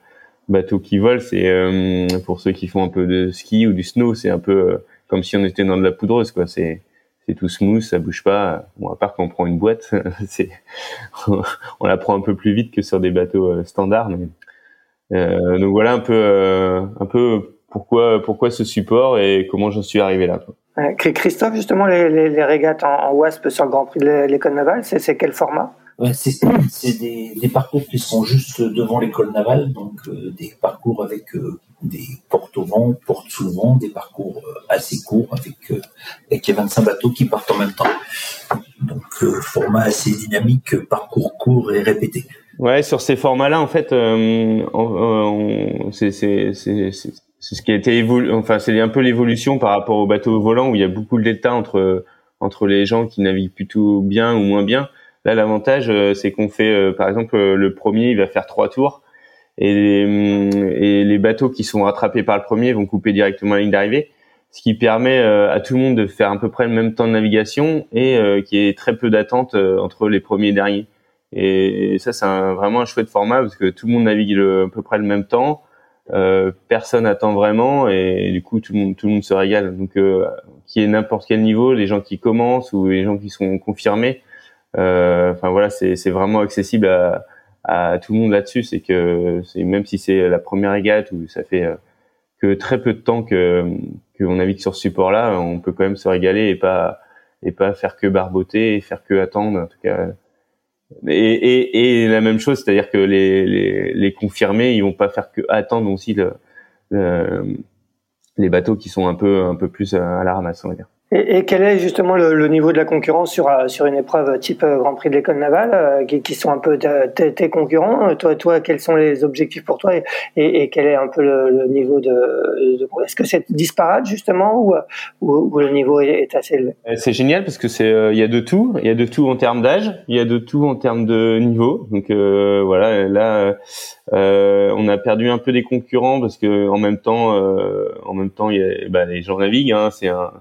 bateau qui vole, c'est pour ceux qui font un peu de ski ou du snow, c'est un peu comme si on était dans de la poudreuse, quoi. C'est c'est tout smooth, ça bouge pas. Bon, à part quand on prend une boîte, c'est on la prend un peu plus vite que sur des bateaux euh, standards. Mais, euh, donc voilà un peu, euh, un peu pourquoi, pourquoi ce support et comment j'en suis arrivé là. Quoi. Christophe, justement, les, les, les régates en, en, WASP sur le Grand Prix de l'école navale, c'est quel format? Ouais, c'est des, des, parcours qui sont juste devant l'école navale, donc euh, des parcours avec euh, des portes au vent, portes sous le vent, des parcours euh, assez courts avec, avec les 25 bateaux qui partent en même temps. Donc format assez dynamique, parcours court et répété. Ouais, sur ces formats-là, en fait, c'est ce qui a été évolué. Enfin, c'est un peu l'évolution par rapport aux bateaux volants où il y a beaucoup d'état entre entre les gens qui naviguent plutôt bien ou moins bien. Là, l'avantage, euh, c'est qu'on fait, euh, par exemple, euh, le premier, il va faire trois tours, et les, et les bateaux qui sont rattrapés par le premier vont couper directement la ligne d'arrivée, ce qui permet à tout le monde de faire à peu près le même temps de navigation et qui est très peu d'attente entre les premiers et derniers. Et, ça, c'est vraiment un chouette format parce que tout le monde navigue à peu près le même temps. Euh, personne attend vraiment et, du coup tout le monde tout le monde se régale donc euh, qui est n'importe quel niveau les gens qui commencent ou les gens qui sont confirmés euh, enfin voilà, c'est vraiment accessible à, à tout le monde là-dessus. C'est que c'est même si c'est la première régate où ça fait euh, que très peu de temps que qu'on navigue sur ce support-là, on peut quand même se régaler et pas et pas faire que barboter et faire que attendre. En tout cas, et, la même chose, c'est-à-dire que les, confirmés, ils vont pas faire que attendre aussi le, les bateaux qui sont un peu un peu plus à la ramasse, on va dire. Et, quel est justement le, le, niveau de la concurrence sur, euh, sur une épreuve type euh, Grand Prix de l'école navale, euh, qui, qui, sont un peu tes, concurrents? Toi, toi, quels sont les objectifs pour toi? Et, et, quel est un peu le, le niveau de, de Est-ce que c'est disparate justement ou, ou, le niveau est, est assez élevé? C'est génial parce que c'est il y a de tout, il y a de tout en termes d'âge, il y a de tout en termes de niveau. Donc euh, voilà, là euh, on a perdu un peu des concurrents parce que en même temps, en même temps, il y a, bah, les gens naviguent. Hein, c'est un,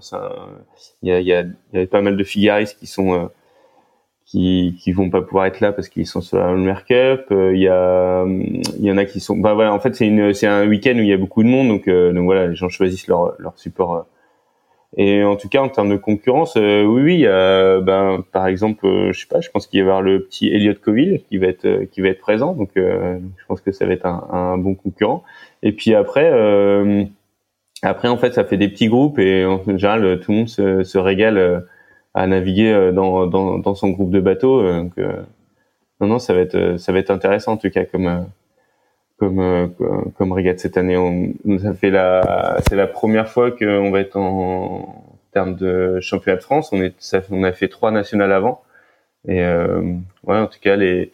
il y a, y, y a, pas mal de figaristes qui sont euh, qui qui vont pas pouvoir être là parce qu'ils sont sur la Ulmer Cup. Euh, il y a il y en a qui sont bah voilà en fait c'est une c'est un week-end où il y a beaucoup de monde donc euh, donc voilà les gens choisissent leur leur support. Et en tout cas en termes de concurrence oui oui a, ben par exemple je sais pas je pense qu'il va y avoir le petit Elliot Coville qui va être qui va être présent donc je pense que ça va être un, un bon concurrent. Et puis après après, en fait, ça fait des petits groupes et en général, tout le monde se, se régale euh, à naviguer euh, dans, dans, dans, son groupe de bateaux. Euh, donc, non, non, ça va être, ça va être intéressant en tout cas comme, comme, comme régate cette année. On, ça fait la, c'est la première fois qu'on va être en, en, termes de championnat de France. On est, ça, on a fait trois nationales avant. Et euh, ouais, en tout cas, les,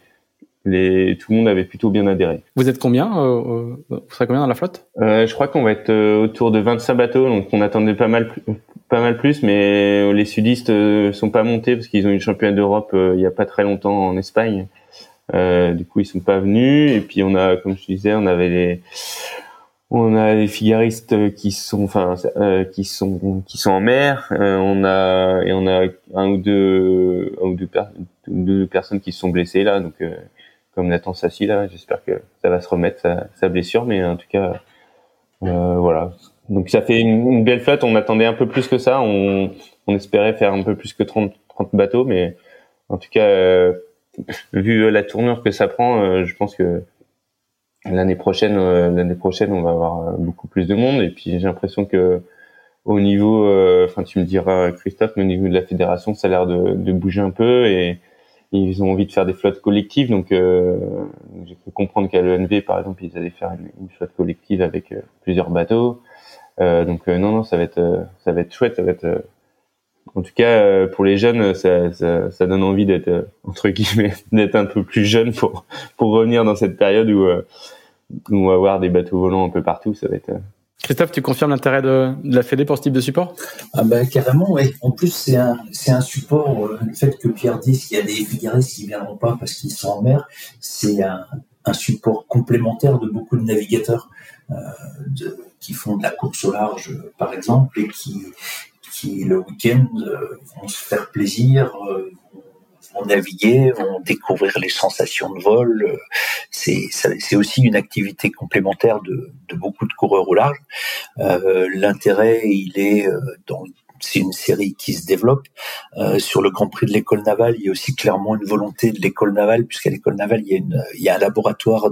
les, tout le monde avait plutôt bien adhéré. Vous êtes combien euh, euh Vous serez combien dans la flotte? Euh, Je crois qu'on va être euh, autour de 25 bateaux, donc on attendait pas mal, pas mal plus, mais les sudistes sont pas montés parce qu'ils ont eu le championnat d'Europe il y a pas très longtemps en Espagne. Du coup, ils sont pas venus. Et puis on a, comme je disais, on avait les on a les figaristes qui sont, enfin, euh, qui sont, qui sont en mer. Euh, on a et on a un ou deux, un ou deux, deux personnes qui se sont blessées là. Donc, euh, comme Nathan Sassi là. J'espère que ça va se remettre sa, blessure, mais en tout cas, euh, voilà. Donc ça fait une, belle flotte. On attendait un peu plus que ça. On, espérait faire un peu plus que 30, 30 bateaux, mais en tout cas, euh, vu la tournure que ça prend, euh, je pense que l'année prochaine, l'année prochaine, on va avoir beaucoup plus de monde. Et puis j'ai l'impression que au niveau, enfin tu me diras Christophe, mais au niveau de la fédération, ça a l'air de, bouger un peu et ils ont envie de faire des flottes collectives. Donc, euh, j'ai pu comprendre qu'à l'ENV, par exemple, ils allaient faire une, flotte collective avec euh, plusieurs bateaux. Euh, donc, non, non, ça va être, ça va être chouette. Ça va être, en tout cas, pour les jeunes, ça, ça, ça donne envie d'être entre guillemets, d'être un peu plus jeune pour pour revenir dans cette période où, où on va avoir des bateaux volants un peu partout. Ça va être Christophe, tu confirmes l'intérêt de, la Fédé pour ce type de support? Ah ben carrément, oui. En plus, c'est un, c'est un support, euh, le fait que Pierre dise qu'il y a des figaristes qui viendront pas parce qu'ils sont en mer, c'est un, un, support complémentaire de beaucoup de navigateurs euh, de, qui font de la course au large, par exemple, et qui, qui le week-end vont se faire plaisir, vont naviguer, vont découvrir les sensations de vol. C'est aussi une activité complémentaire de, de, beaucoup de coureurs au large. L'intérêt, il est dans c'est une série qui se développe. Euh, sur le Grand Prix de l'école navale, il y a aussi clairement une volonté de l'école navale, puisqu'à l'école navale, il y a, une, il y a un laboratoire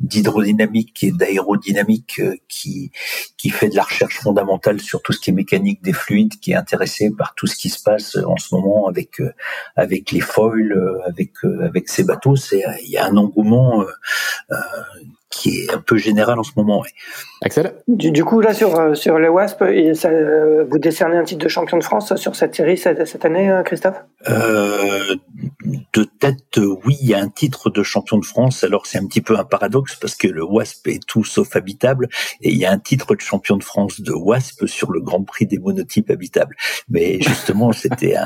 d'hydrodynamique et d'aérodynamique euh, qui qui fait de la recherche fondamentale sur tout ce qui est mécanique des fluides, qui est intéressé par tout ce qui se passe en ce moment avec euh, avec les foils, avec avec ces bateaux. Il y a un engouement qui est un peu général en ce moment. Axel du, coup, là, sur, euh, sur les WASP, euh, vous décernez un titre de champion de France sur cette série cette, année, euh, Christophe? De tête, oui, il y a un titre de champion de France. Alors, c'est un petit peu un paradoxe parce que le WASP est tout sauf habitable et il y a un titre de champion de France de WASP sur le Grand Prix des monotypes habitables. Mais justement, c'était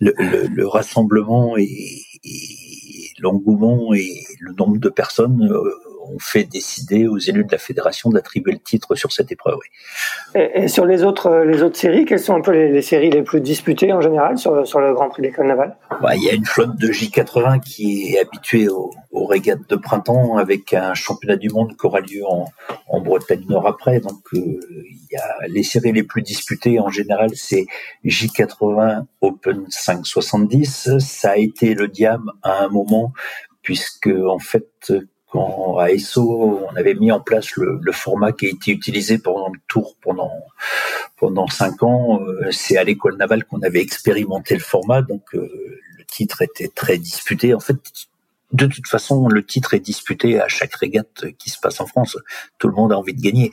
le, le, rassemblement et, et l'engouement et le nombre de personnes ont fait décider aux élus de la fédération d'attribuer le titre sur cette épreuve. Et, sur les autres, les autres séries, quelles sont un peu les, séries les plus disputées en général sur, sur le Grand Prix d'école navale bah, Il y a une flotte de J80 qui est habituée aux, régates de printemps avec un championnat du monde qui aura lieu en, en Bretagne Nord après. Donc euh, il y a les séries les plus disputées en général, c'est J80 Open 570. Ça a été le diam à un moment puisque en fait quand à ESSO, on avait mis en place le, le, format qui a été utilisé pendant le tour pendant pendant cinq ans, euh, c'est à l'école navale qu'on avait expérimenté le format, donc euh, le titre était très disputé. En fait, de toute façon, le titre est disputé à chaque régate qui se passe en France. Tout le monde a envie de gagner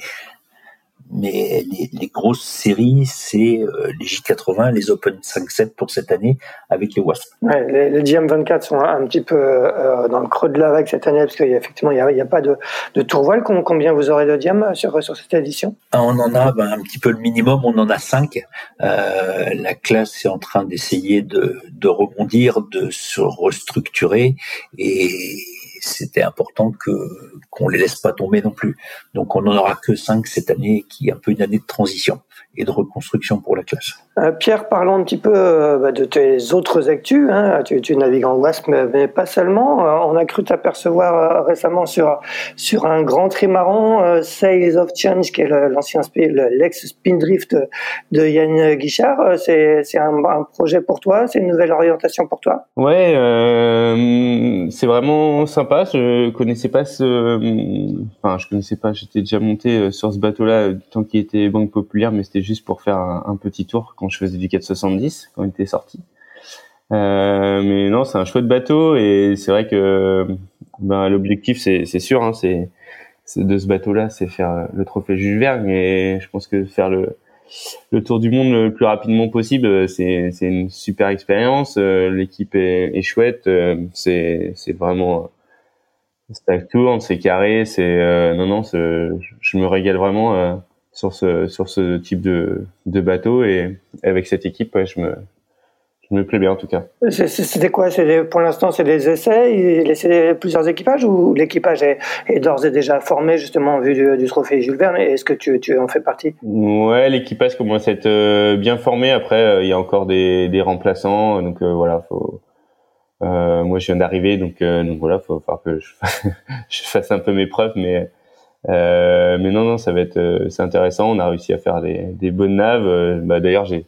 mais les, les, grosses séries, c'est euh, les J80, les Open 5-7 pour cette année avec les Wasps. Ouais, les, les GM24 sont un petit peu euh, dans le creux de la vague cette année parce qu'effectivement, il n'y a, a, pas de, de tour voile. Combien vous aurez de diam sur, sur cette édition? Ah, On en a ben, un petit peu le minimum, on en a 5. Euh, la classe est en train d'essayer de, de rebondir, de se restructurer et c'était important que qu'on les laisse pas tomber non plus. Donc on n'en aura que cinq cette année, qui est un peu une année de transition et de reconstruction pour la classe. Euh, Pierre, parlons un petit peu euh, bah, de tes autres actus. Hein. Tu, tu, navigues en WASP, mais, pas seulement. Euh, on a cru t'apercevoir récemment sur sur un grand trimaran, Sails of Change, qui est l'ancien l'ex Spindrift de Yann Guichard. C'est c'est un, un, projet pour toi, c'est une nouvelle orientation pour toi? Ouais, c'est vraiment sympa. Je connaissais pas ce, enfin je connaissais pas. J'étais déjà monté sur ce bateau-là tant qu'il était banque populaire, mais c'était juste pour faire un, petit tour quand je faisais du 470 quand il était sorti. Euh, mais non, c'est un chouette bateau et c'est vrai que ben, l'objectif, c'est sûr, hein, c'est de ce bateau-là, c'est faire le trophée Jules Verne. Et je pense que faire le, le tour du monde le plus rapidement possible, c'est une super expérience. Euh, l'équipe est, est, chouette. Euh, c'est vraiment ça tourne, c'est carré. C'est non non, je me régale vraiment sur ce sur ce type de de bateau et avec cette équipe je me je me plais bien en tout cas. C'était quoi? Pour l'instant, c'est des essais Il laissait plusieurs équipages ou l'équipage est, est d'ores et déjà formé justement en vue du, trophée Jules Verne? Est-ce que tu, tu, en fais partie? Ouais, l'équipage commence à être euh, bien formé. Après, euh, il y a encore des, des remplaçants. Donc euh, voilà, faut. Moi, je viens d'arriver, donc, donc voilà, faut falloir que je, je fasse un peu mes preuves, mais euh, non, non, ça va être, euh, c'est intéressant. On a réussi à faire des, bonnes naves. Euh, bah, d'ailleurs, j'ai,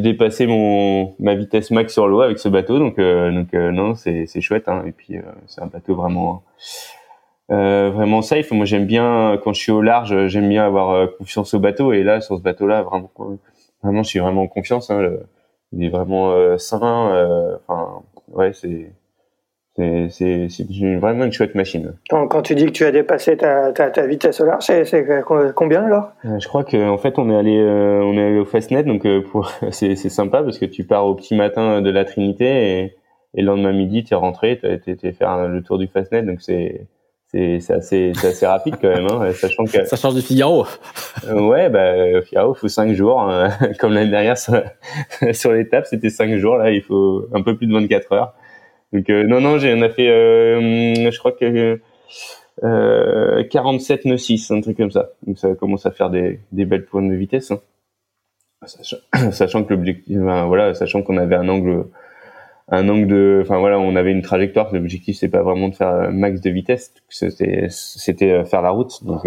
dépassé mon ma vitesse max sur l'eau avec ce bateau, donc non, c'est chouette. Hein. Et puis c'est un bateau vraiment vraiment safe. Moi, j'aime bien quand je suis au large, j'aime bien avoir confiance au bateau. Et là, sur ce bateau-là, vraiment, vraiment, je suis vraiment en confiance. Hein. il est vraiment sain. Ouais, c'est c'est vraiment une chouette machine. Quand, quand, tu dis que tu as dépassé ta, ta, ta vitesse au large, c'est combien alors? Euh, Je crois qu'en en fait on est allé euh, on est allé au Fastnet donc euh, c'est sympa parce que tu pars au petit matin de la Trinité et, et le lendemain midi tu es rentré, tu as été faire le tour du Fastnet donc c'est c'est assez rapide quand même hein, sachant que ça change du Figaro. ouais bah Figaro faut cinq jours hein. comme l'année dernière sur, sur l'étape c'était cinq jours là il faut un peu plus de 24 heures. Donc euh, non non, j'ai on a fait euh, je crois que euh, 47 nœuds 6, un truc comme ça. Donc ça commence à faire des, des belles pointes de vitesse. Hein. sachant, que l'objectif, voilà, sachant qu'on avait un angle, un angle de, enfin voilà, on avait une trajectoire. L'objectif c'est pas vraiment de faire max de vitesse, c'était, c'était faire la route. Donc,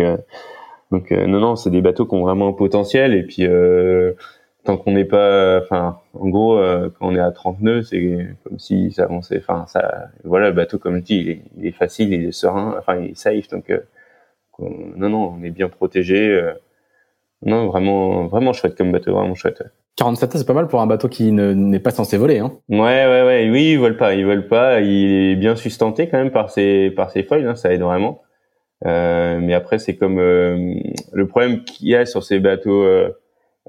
donc non, non, c'est des bateaux qui ont vraiment un potentiel. Et puis tant qu'on n'est pas, enfin, en gros, quand on est à 30 nœuds, c'est comme si ça avançait. Enfin, ça, voilà, le bateau, comme je dis, il est, facile, il est serein, enfin, il est safe. Donc, non, non, on est bien protégé. Non, vraiment, vraiment chouette comme bateau, vraiment chouette. 47 c'est pas mal pour un bateau qui n'est pas censé voler, hein. Ouais, ouais, ouais. Oui, il vole pas, il vole pas. Il est bien sustenté quand même par ses par ses foils, hein, ça aide vraiment. Euh, mais après, c'est comme euh, le problème qu'il y a sur ces bateaux euh,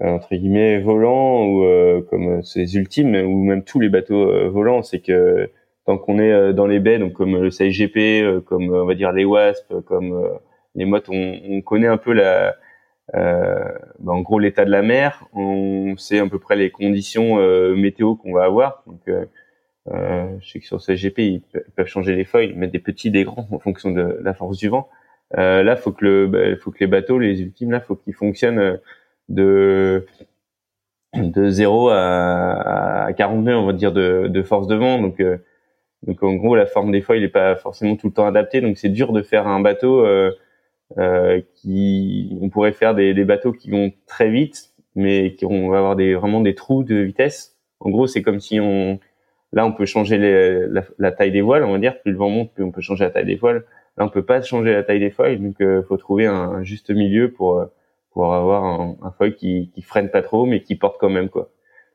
entre guillemets volants ou comme ces ultimes ou même tous les bateaux volants, c'est que tant qu'on est dans les baies, donc comme le CIGP, comme on va dire les Wasp, comme les mottes, on, on connaît un peu la bah, en gros l'état de la mer, on sait à peu près les conditions euh, météo qu'on va avoir. Donc, euh, euh je sais que sur CGP ils peuvent changer les feuilles, mettre des petits, des grands en fonction de la force du vent. Euh, là, faut que le, bah, faut que les bateaux, les ultimes, là, faut qu'ils fonctionnent de de 0 à, à 40 nœuds, on va dire, de, de force de vent. Donc, donc en gros, la forme des foils n'est pas forcément tout le temps adaptée. Donc, c'est dur de faire un bateau euh, euh, qui on pourrait faire des, des, bateaux qui vont très vite, mais qui vont avoir des vraiment des trous de vitesse. En gros, c'est comme si on là on peut changer les, la, taille des voiles, on va dire plus le vent monte, plus on peut changer la taille des voiles. Là, on peut pas changer la taille des foils, donc euh, faut trouver un, juste milieu pour euh, pour avoir un, un foil qui qui freine pas trop, mais qui porte quand même quoi.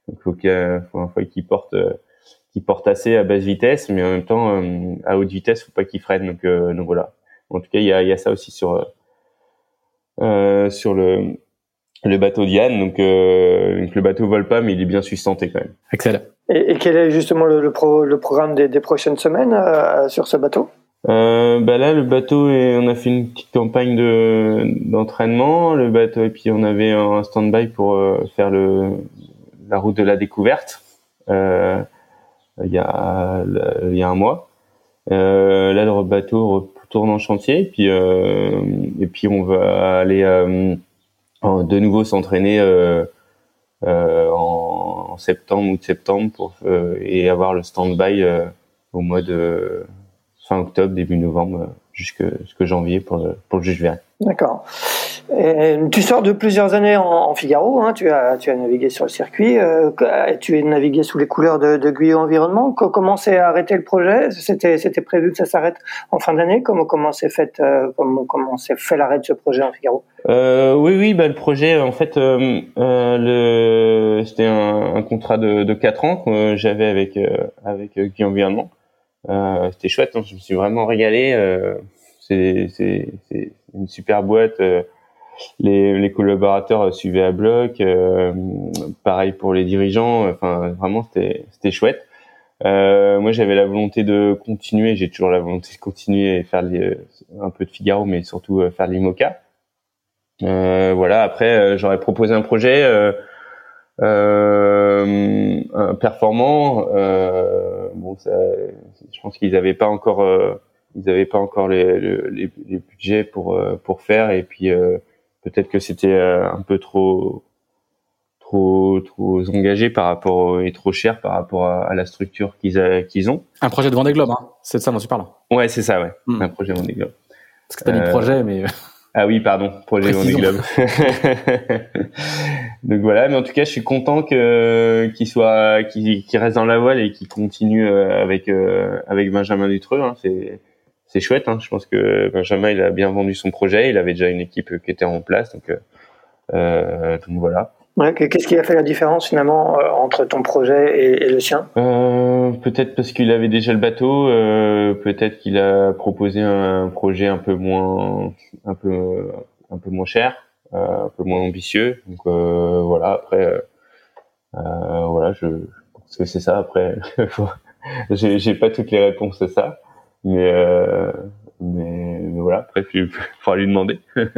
Donc faut qu'il faut un foil qui porte euh, qui porte assez à basse vitesse, mais en même temps à haute vitesse, faut pas qu'il freine. Donc, donc voilà. En tout cas, il y a, y a, ça aussi sur euh, euh, sur le le bateau Diane. Donc, euh, donc, le bateau vole pas, mais il est bien sustenté quand même. Excellent. Et, quel est justement le, le, pro, le programme des, des, prochaines semaines euh, sur ce bateau? Euh, bah là, le bateau, et on a fait une petite campagne de d'entraînement. Le bateau, et puis on avait un stand-by pour euh, faire le la route de la découverte. Euh, il y a il y a un mois. Euh, là, le bateau retourne en chantier, puis euh, et puis on va aller euh, de nouveau s'entraîner euh, en, septembre ou de septembre et avoir le stand-by au mois de fin octobre, début novembre, jusque, jusque janvier pour le, pour le juge. D'accord tu sors de plusieurs années en, Figaro, hein, tu, as, tu as navigué sur le circuit, euh, tu es navigué sous les couleurs de, de Guyot Environnement. Comment s'est arrêté le projet? C'était prévu que ça s'arrête en fin d'année? Comment comment s'est fait euh, comment comment fait l'arrêt de ce projet en Figaro? Euh, Oui oui, bah, le projet en fait euh, c'était un, un, contrat de, de 4 ans que j'avais avec avec Guyot Environnement. c'était chouette, hein, je me suis vraiment régalé. c'est une super boîte les, les collaborateurs suivaient à bloc. Euh, pareil pour les dirigeants. Enfin, vraiment, c'était c'était chouette. Euh, moi, j'avais la volonté de continuer. J'ai toujours la volonté de continuer et faire un peu de Figaro, mais surtout euh, faire l'IMOCA. Euh, voilà. Après, j'aurais proposé un projet euh, performant. bon, ça, je pense qu'ils n'avaient pas encore, ils n'avaient pas encore les, les, les, budgets pour pour faire. Et puis peut-être que c'était euh, un peu trop trop trop engagé par rapport et trop cher par rapport à, la structure qu'ils qu'ils ont. Un projet de Vendée Globe, hein c'est de ça dont tu parles. Ouais, c'est ça, ouais. Hmm. Un projet Vendée Globe. Parce que t'as dit euh, projet, mais. Euh, ah oui, pardon, projet Vendée Globe. Donc voilà, mais en tout cas, je suis content que qu'il soit, qu'il reste dans la voile et qu'il continue avec avec Benjamin Dutreux. Hein. C'est c'est chouette. Hein. Je pense que Benjamin, il a bien vendu son projet. Il avait déjà une équipe qui était en place. Donc, euh, euh donc voilà. Qu'est-ce qui a fait la différence finalement euh, entre ton projet et, le sien? Euh, Peut-être parce qu'il avait déjà le bateau. Euh, peut-être qu'il a proposé un projet un peu moins, un peu, un peu moins cher, un peu moins ambitieux. Donc voilà. Après, voilà, je pense que c'est ça. Après, j'ai pas toutes les réponses à ça. Mais, euh, mais, voilà, après, il faudra lui demander.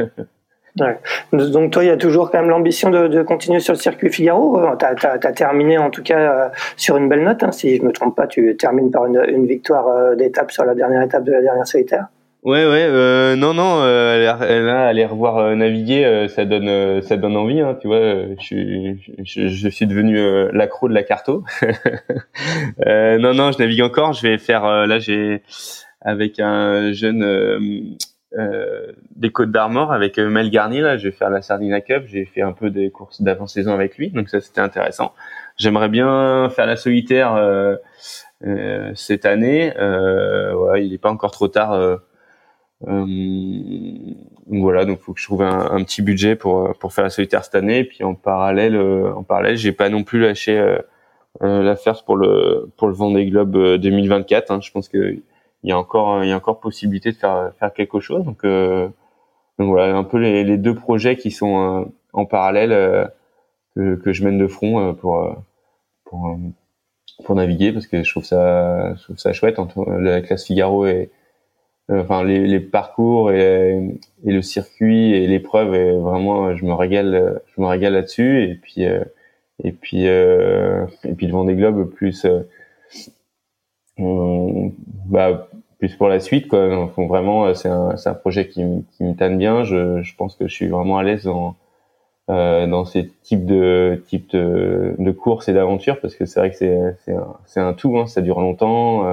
Ouais. Donc toi, il y a toujours quand même l'ambition de, de, continuer sur le circuit Figaro. Tu as, terminé en tout cas euh, sur une belle note. Hein. Si je me trompe pas, tu termines par une, une victoire euh, d'étape sur la dernière étape de la dernière solitaire. Ouais, ouais, euh, non, non, euh, là, aller revoir euh, naviguer, euh, ça donne, euh, ça donne envie, hein, tu vois. Je, je, je suis devenu l'accro de la carto. non, non, je navigue encore. Je vais faire, là, j'ai avec un jeune des Côtes d'Armor avec Mel Garnier, là, je vais faire la Sardina Cup. J'ai fait un peu des courses d'avant-saison avec lui, donc ça, c'était intéressant. J'aimerais bien faire la solitaire cette année. ouais, il n'est pas encore trop tard euh, voilà, donc faut que je trouve un, petit budget pour pour faire la solitaire cette année. Et puis en parallèle, euh, en parallèle, j'ai pas non plus lâché euh, l'affaire pour le pour le Vendée Globe 2024. Hein. Je pense que il y a encore il y a encore possibilité de faire faire quelque chose. Donc, donc voilà, un peu les, deux projets qui sont en parallèle que, que je mène de front pour pour pour naviguer parce que je trouve ça je trouve ça chouette entre la classe Figaro et euh, enfin les, les, parcours et, et, le circuit et l'épreuve et vraiment je me régale je me régale là-dessus. Et puis euh, et puis euh, et puis le Vendée Globe plus bah plus pour la suite quoi. Donc, vraiment c'est un c'est un projet qui, qui me tanne bien. Je, je pense que je suis vraiment à l'aise dans euh, dans ces types de types de, de courses et d'aventures parce que c'est vrai que c'est c'est un, un tout hein, ça dure longtemps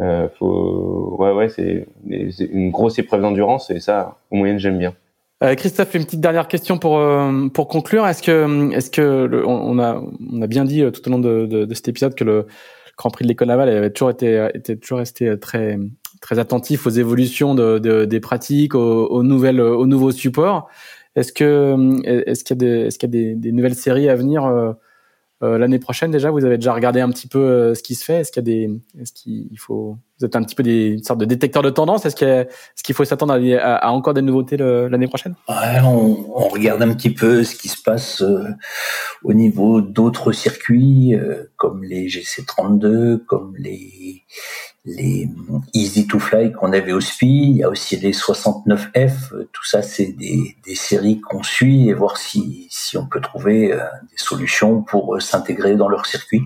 euh, euh, faut, ouais, ouais, c'est une grosse épreuve d'endurance et ça, au moyen, j'aime bien. Euh, Christophe, une petite dernière question pour euh, pour conclure. Est-ce que est-ce que on a on a bien dit euh, tout au long de, de, de cet épisode que le Grand Prix de l'École navale avait toujours été était toujours resté très très attentif aux évolutions de, de des pratiques, aux, aux, nouvelles aux nouveaux supports. Est-ce que est-ce qu'il y a des est-ce qu'il y a des, des, nouvelles séries à venir euh, l'année prochaine déjà, vous avez déjà regardé un petit peu euh, ce qui se fait. Est-ce qu'il y a des, est-ce qu'il faut, vous êtes un petit peu des une sorte de détecteur de tendance. Est-ce qu'il faut s'attendre à, encore des nouveautés l'année prochaine? On, regarde un petit peu ce qui se passe euh, au niveau d'autres circuits comme les GC32, comme les les Easy to Fly qu'on avait au SPI, il y a aussi les 69F, tout ça c'est des, des séries qu'on suit et voir si, si on peut trouver euh, des solutions pour euh, s'intégrer dans leur circuit.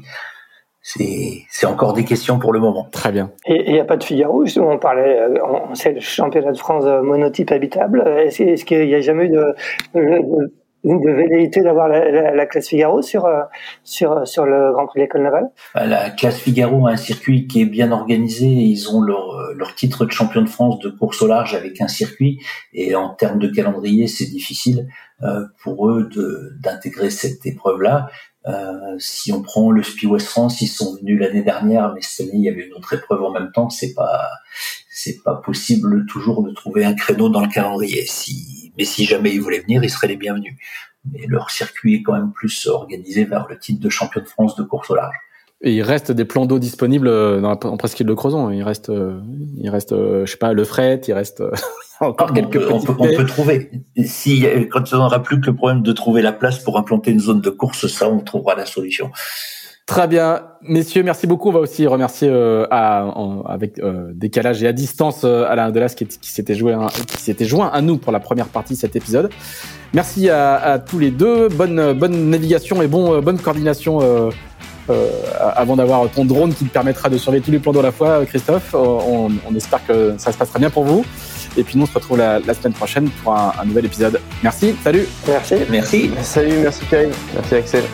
C'est encore des questions pour le moment. Très bien. Et il n'y a pas de Figaro, justement, on parlait, euh, on sait le championnat de France monotype habitable. Est-ce qu'il n'y a jamais eu de, de, de velléité d'avoir la, la, classe Figaro sur euh, sur sur le Grand Prix de l'école navale? Bah, La classe Figaro a un circuit qui est bien organisé. Ils ont leur euh, leur titre de champion de France de course au large avec un circuit et en termes de calendrier, c'est difficile euh, pour eux de d'intégrer cette épreuve là. Euh, si on prend le Spi West France, ils sont venus l'année dernière, mais cette année il y avait une autre épreuve en même temps. C'est pas c'est pas possible toujours de trouver un créneau dans le calendrier. Si mais si jamais ils voulaient venir, ils seraient les bienvenus. Mais leur circuit est quand même plus organisé vers le titre de champion de France de course au large. Et il reste des plans d'eau disponibles euh, dans la, en presqu'île de Crozon. Il reste, euh, il reste, euh, je sais pas, le fret. Il reste encore ah, quelques. On peut, on peut, trouver. Si quand il n'y aura plus que le problème de trouver la place pour implanter une zone de course, ça, on trouvera la solution. Très bien, messieurs, merci beaucoup. On va aussi remercier euh, à, avec euh, décalage et à distance euh, Alain Delas qui, qui s'était joué, qui s'était joint à nous pour la première partie de cet épisode. Merci à, à tous les deux. Bonne bonne navigation et bon euh, bonne coordination euh, avant d'avoir ton drone qui te permettra de surveiller tous les plans d'eau à la fois, Christophe. On, on, espère que ça se passera bien pour vous. Et puis nous, on se retrouve la, la semaine prochaine pour un, un nouvel épisode. Merci, salut. Merci. Merci. Salut, merci Karine. Merci Axel.